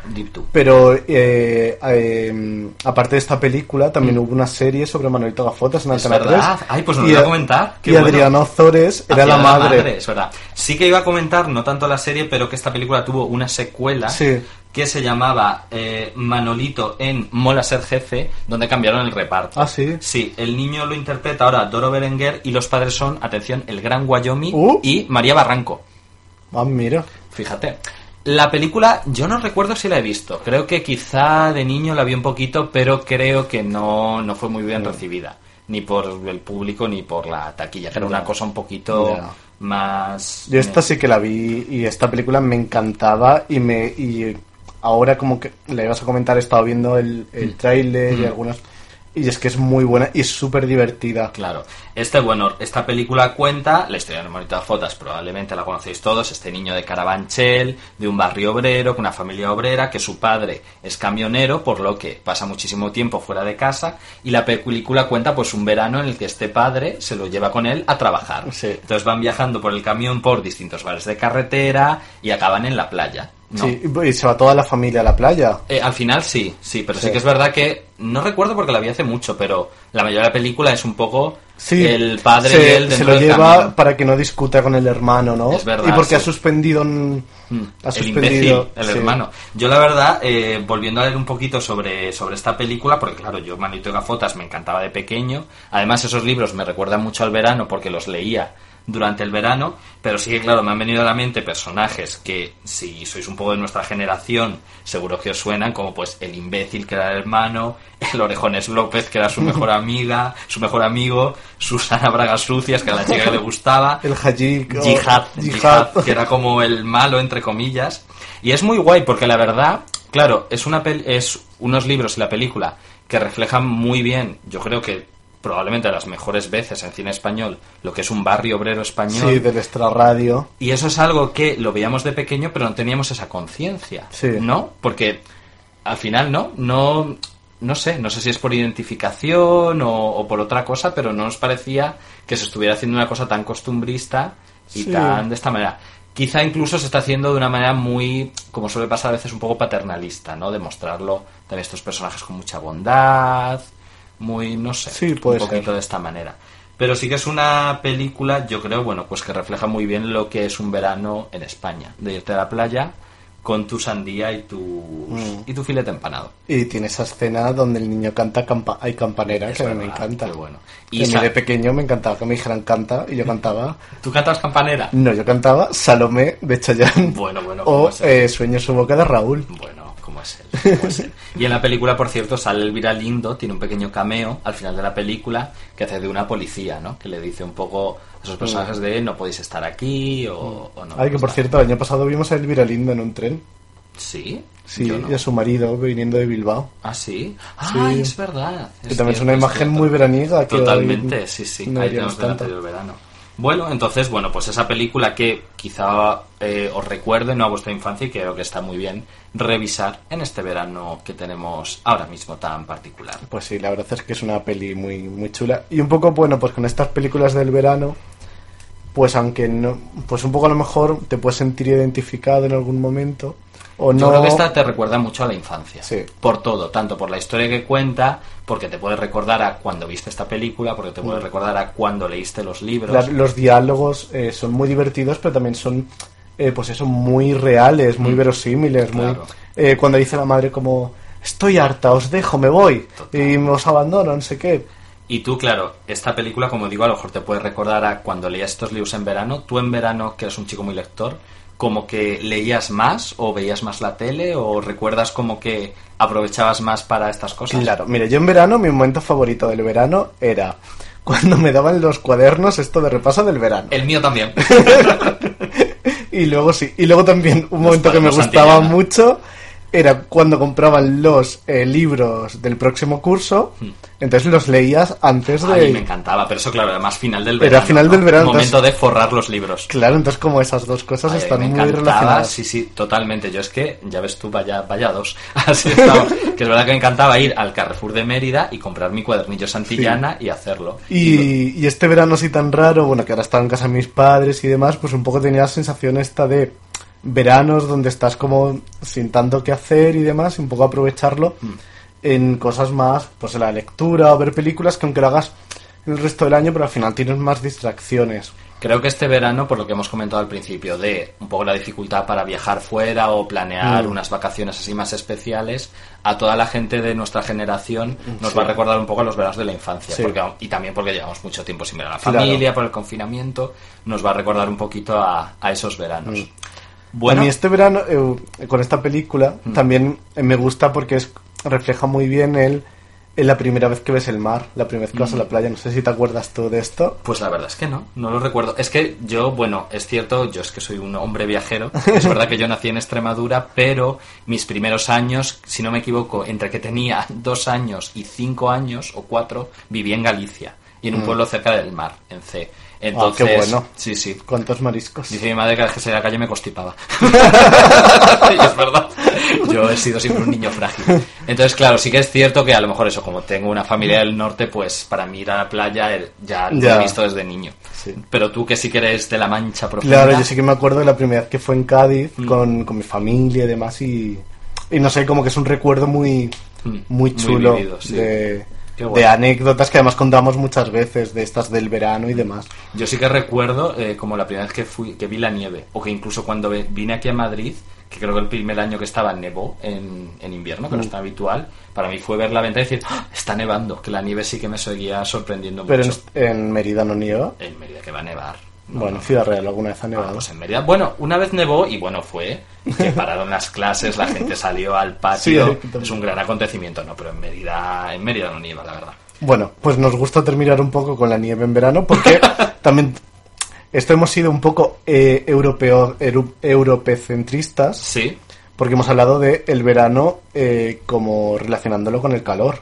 pero eh, eh, aparte de esta película, también hubo una serie sobre Manolito Gafotas en Mm. Es Antena verdad. 3. Ay, pues lo iba a comentar. Qué y bueno. Adriano Ozores era la madre. es verdad. Sí que iba a comentar, no tanto la serie, pero que esta película tuvo una secuela Sí. Que se llamaba eh, Manolito en Mola ser jefe, donde cambiaron el reparto. Ah, sí. Sí, el niño lo interpreta ahora Doro Berenguer y los padres son, atención, el gran Wyoming Uh. y María Barranco. Ah, mira. Fíjate. La película, yo no recuerdo si la he visto. Creo que quizá de niño la vi un poquito, pero creo que no, no fue muy bien recibida. Ni por el público ni por la taquilla, que era una cosa un poquito más... Yo esta sí que la vi y esta película me encantaba y me y ahora como que la ibas a comentar he estado viendo el, Mm. el tráiler y algunas y es que es muy buena y es súper divertida. Claro. Este, bueno, esta película cuenta la historia de Manolito Fotas, probablemente la conocéis todos, este niño de Carabanchel, de un barrio obrero, con una familia obrera, que su padre es camionero, por lo que pasa muchísimo tiempo fuera de casa, y la película cuenta pues un verano en el que este padre se lo lleva con él a trabajar. Sí. Entonces van viajando por el camión por distintos bares de carretera y acaban en la playa. ¿no? Sí, y se va toda la familia a la playa. Eh, al final sí, sí, pero sí. Sí. que es verdad que no recuerdo porque la vi hace mucho, pero la mayoría de la película es un poco Sí, el padre se, y él se lo lleva para que no discuta con el hermano, ¿no? Es verdad, y porque sí. ha suspendido un- Mm, ha el suspendido imbécil, el sí. hermano. Yo la verdad, eh, volviendo a leer un poquito sobre, sobre esta película, porque claro, yo Manito y Gafotas me encantaba de pequeño. Además, esos libros me recuerdan mucho al verano porque los leía durante el verano, pero sí que claro, me han venido a la mente personajes que si sois un poco de nuestra generación, seguro que os suenan, como pues el imbécil que era el hermano, el Orejones López que era su mejor amiga, su mejor amigo, Susana Bragas Sucias que era la chica que le gustaba, El Hajik. Jihad. Jihad, que era como el malo entre comillas y es muy guay porque la verdad claro es una pel- es unos libros y la película que reflejan muy bien yo creo que probablemente de las mejores veces en cine español lo que es un barrio obrero español. Sí, del extrarradio. Y eso es algo que lo veíamos de pequeño, pero no teníamos esa conciencia. Sí. ¿No? Porque al final, ¿no? No. No sé, no sé si es por identificación o, o por otra cosa, pero no nos parecía que se estuviera haciendo una cosa tan costumbrista y Sí. tan de esta manera. Quizá incluso se está haciendo de una manera muy, como suele pasar a veces, un poco paternalista, ¿no? De mostrarlo también estos personajes con mucha bondad, muy, no sé, Sí, puede un poquito ser. de esta manera. Pero sí que es una película, yo creo, bueno, pues que refleja muy bien lo que es un verano en España. De irte a la playa con tu sandía y tu, Mm. y tu filete empanado. Y tiene esa escena donde el niño canta campa Hay campanera, Es que a mí me encanta. qué bueno. Y esa- de pequeño me encantaba que me dijeran canta y yo cantaba. ¿Tú cantas campanera? No, yo cantaba Salomé de Chayanne. Bueno, bueno, ¿cómo O es él? eh, Sueño su boca de Raúl. Bueno, ¿cómo es es él? Y en la película, por cierto, sale Elvira Lindo, tiene un pequeño cameo al final de la película que hace de una policía, ¿no? Que le dice un poco a esos personajes de no podéis estar aquí o, o no. Ay, que por estar". cierto, el año pasado vimos a Elvira Lindo en un tren. ¿Sí? Sí, no. y a su marido viniendo de Bilbao. ¿Ah, sí? Sí. Ay, es verdad. Que también es una cierto, imagen cierto. muy veraniega. Que Totalmente, sí, sí. no Ahí tenemos delante tanto. del verano. Bueno, entonces, bueno, pues esa película que quizá eh, os recuerde no a vuestra infancia y creo que está muy bien revisar en este verano que tenemos ahora mismo tan particular. Pues sí, la verdad es que es una peli muy, muy chula. Y un poco, bueno, pues con estas películas del verano, pues aunque no, pues un poco a lo mejor te puedes sentir identificado en algún momento. O Yo no. creo que esta te recuerda mucho a la infancia. Sí. Por todo, tanto por la historia que cuenta, porque te puede recordar a cuando viste esta película, porque te puede recordar a cuando leíste los libros. La- los diálogos eh, son muy divertidos, pero también son, eh, pues eso, muy reales, muy Mm. verosímiles. Muy, Claro. eh, cuando dice la madre como, estoy harta, os dejo, me voy, Total. y os abandono, no sé qué. Y tú, claro, esta película, como digo, a lo mejor te puede recordar a cuando leías estos libros en verano. Tú en verano, que eres un chico muy lector, como que leías más o veías más la tele o recuerdas como que aprovechabas más para estas cosas. Claro, mire, yo en verano, mi momento favorito del verano era cuando me daban los cuadernos esto de repaso del verano. El mío también. Y luego sí, y luego también un Los momento que me gustaba mucho era cuando compraban los eh, libros del próximo curso, entonces los leías antes de... A mí me encantaba, pero eso, claro, era más final del verano. Era final ¿no? del verano, Momento entonces- de forrar los libros. Claro, entonces como esas dos cosas Ay, están me muy encantaba, relacionadas. sí, sí, totalmente. Yo es que, ya ves tú, vaya, vaya dos. Así estaba. que es verdad que me encantaba ir al Carrefour de Mérida y comprar mi cuadernillo Santillana y hacerlo. Y, y este verano así tan raro, bueno, que ahora estaba en casa de mis padres y demás, pues un poco tenía la sensación esta de veranos donde estás como sin tanto que hacer y demás, y un poco aprovecharlo Mm. en cosas más, pues en la lectura o ver películas que aunque lo hagas el resto del año, pero al final tienes más distracciones. Creo que este verano, por lo que hemos comentado al principio, de un poco la dificultad para viajar fuera o planear Mm. unas vacaciones así más especiales, a toda la gente de nuestra generación nos Sí. va a recordar un poco a los veranos de la infancia. Sí. Porque, y también porque llevamos mucho tiempo sin ver a la Claro. familia, por el confinamiento, nos va a recordar un poquito a, a esos veranos. Mm. Bueno, A mí este verano, eh, con esta película, Mm. también eh, me gusta porque es, refleja muy bien el, el la primera vez que ves el mar, la primera vez que vas a la Mm. playa. No sé si te acuerdas tú de esto. Pues la verdad es que no, no lo recuerdo. Es que yo, bueno, es cierto, yo es que soy un hombre viajero. Es verdad que yo nací en Extremadura, pero mis primeros años, si no me equivoco, entre que tenía dos años y cinco años o cuatro, viví en Galicia y en un pueblo cerca del mar, en C. Entonces. Ah, bueno. sí, sí. ¿Cuántos mariscos? Dice mi madre que cada vez que salía a la calle me constipaba. y es verdad. Yo he sido siempre un niño frágil. Entonces, claro, sí que es cierto que a lo mejor eso, como tengo una familia del norte, pues para mí ir a la playa ya lo Ya. he visto desde niño. Sí. Pero tú que sí que eres de la mancha profunda. Claro, yo sí que me acuerdo de la primera vez que fue en Cádiz Mm. con, con mi familia y demás y, y no sé, como que es un recuerdo muy, Mm, muy muy chulo vivido, sí. de, De anécdotas que además contamos muchas veces, de estas del verano y demás. Yo sí que recuerdo eh, como la primera vez que fui, que vi la nieve, o que incluso cuando vine aquí a Madrid, que creo que el primer año que estaba nevó en, en invierno, que no es tan habitual, para mí fue ver la ventana y decir, "¡Ah! está nevando, que la nieve sí que me seguía sorprendiendo Pero en, mucho. en Mérida no nieva. En Mérida que va a nevar. No, Bueno, no. Ciudad Real alguna vez ha Ah, nevado. pues en Mérida. Bueno, una vez nevó y bueno, fue que pararon las clases, la gente salió al patio. Sí, es un gran acontecimiento, no, pero en Mérida, en Mérida no nieva, la verdad. Bueno, pues nos gusta terminar un poco con la nieve en verano porque también esto hemos sido un poco eh, europeo, eru- europecentristas Sí. porque hemos hablado de el verano eh, como relacionándolo con el calor.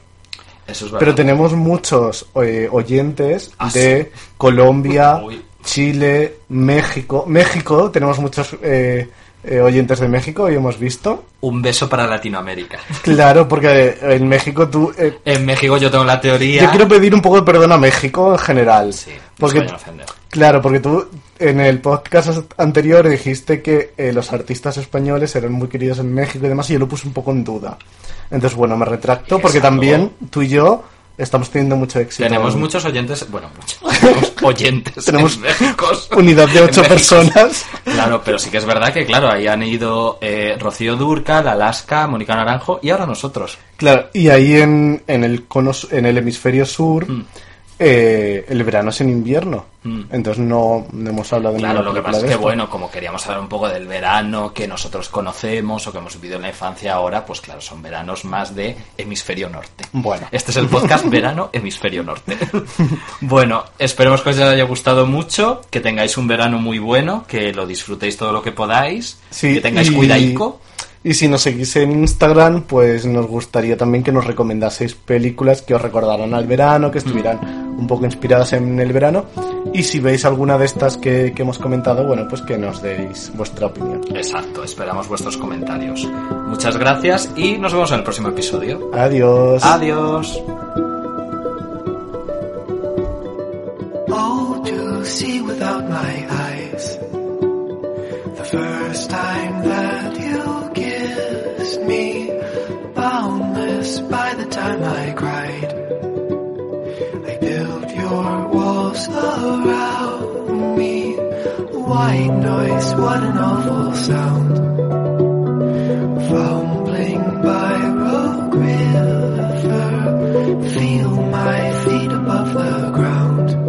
Eso es verdad. Pero tenemos muchos eh, oyentes Ah, de Colombia, Uy. Chile, México. México, tenemos muchos eh, eh, oyentes de México y hemos visto. Un beso para Latinoamérica. Claro, porque en México tú... eh, En México yo tengo la teoría... yo quiero pedir un poco de perdón a México en general. Sí, porque, ofender. claro, porque tú en el podcast anterior dijiste que eh, los artistas españoles eran muy queridos en México y demás, y yo lo puse un poco en duda. Entonces, bueno, me retracto porque también tú y yo estamos teniendo mucho éxito. Tenemos en- muchos oyentes, bueno, muchos tenemos oyentes Tenemos en México. unidad de ocho personas. Claro, pero sí que es verdad que, claro, ahí han ido eh, Rocío Durcal, Alaska, Mónica Naranjo y ahora nosotros. Claro, y ahí en, en, el cono, en el hemisferio sur, Mm. Eh, el verano es en invierno. Mm. Entonces no, no hemos hablado de Claro, lo que pasa es que, esto. bueno, como queríamos hablar un poco del verano que nosotros conocemos o que hemos vivido en la infancia ahora, pues claro, son veranos más de hemisferio norte. Bueno. Este es el podcast Verano Hemisferio Norte. bueno, esperemos que os haya gustado mucho, que tengáis un verano muy bueno, que lo disfrutéis todo lo que podáis, Sí, que tengáis y- cuidaico. Y si nos seguís en Instagram, pues nos gustaría también que nos recomendaseis películas que os recordaran al verano, que estuvieran un poco inspiradas en el verano. Y si veis alguna de estas que, que hemos comentado, bueno, pues que nos deis vuestra opinión. Exacto, esperamos vuestros comentarios. Muchas gracias y nos vemos en el próximo episodio. Adiós. Adiós. Oh, to see without my eyes. The first time that you kissed me, boundless by the time I cried. I built your walls around me. White noise, what an awful sound. Fumbling by Rogue River, feel my feet above the ground.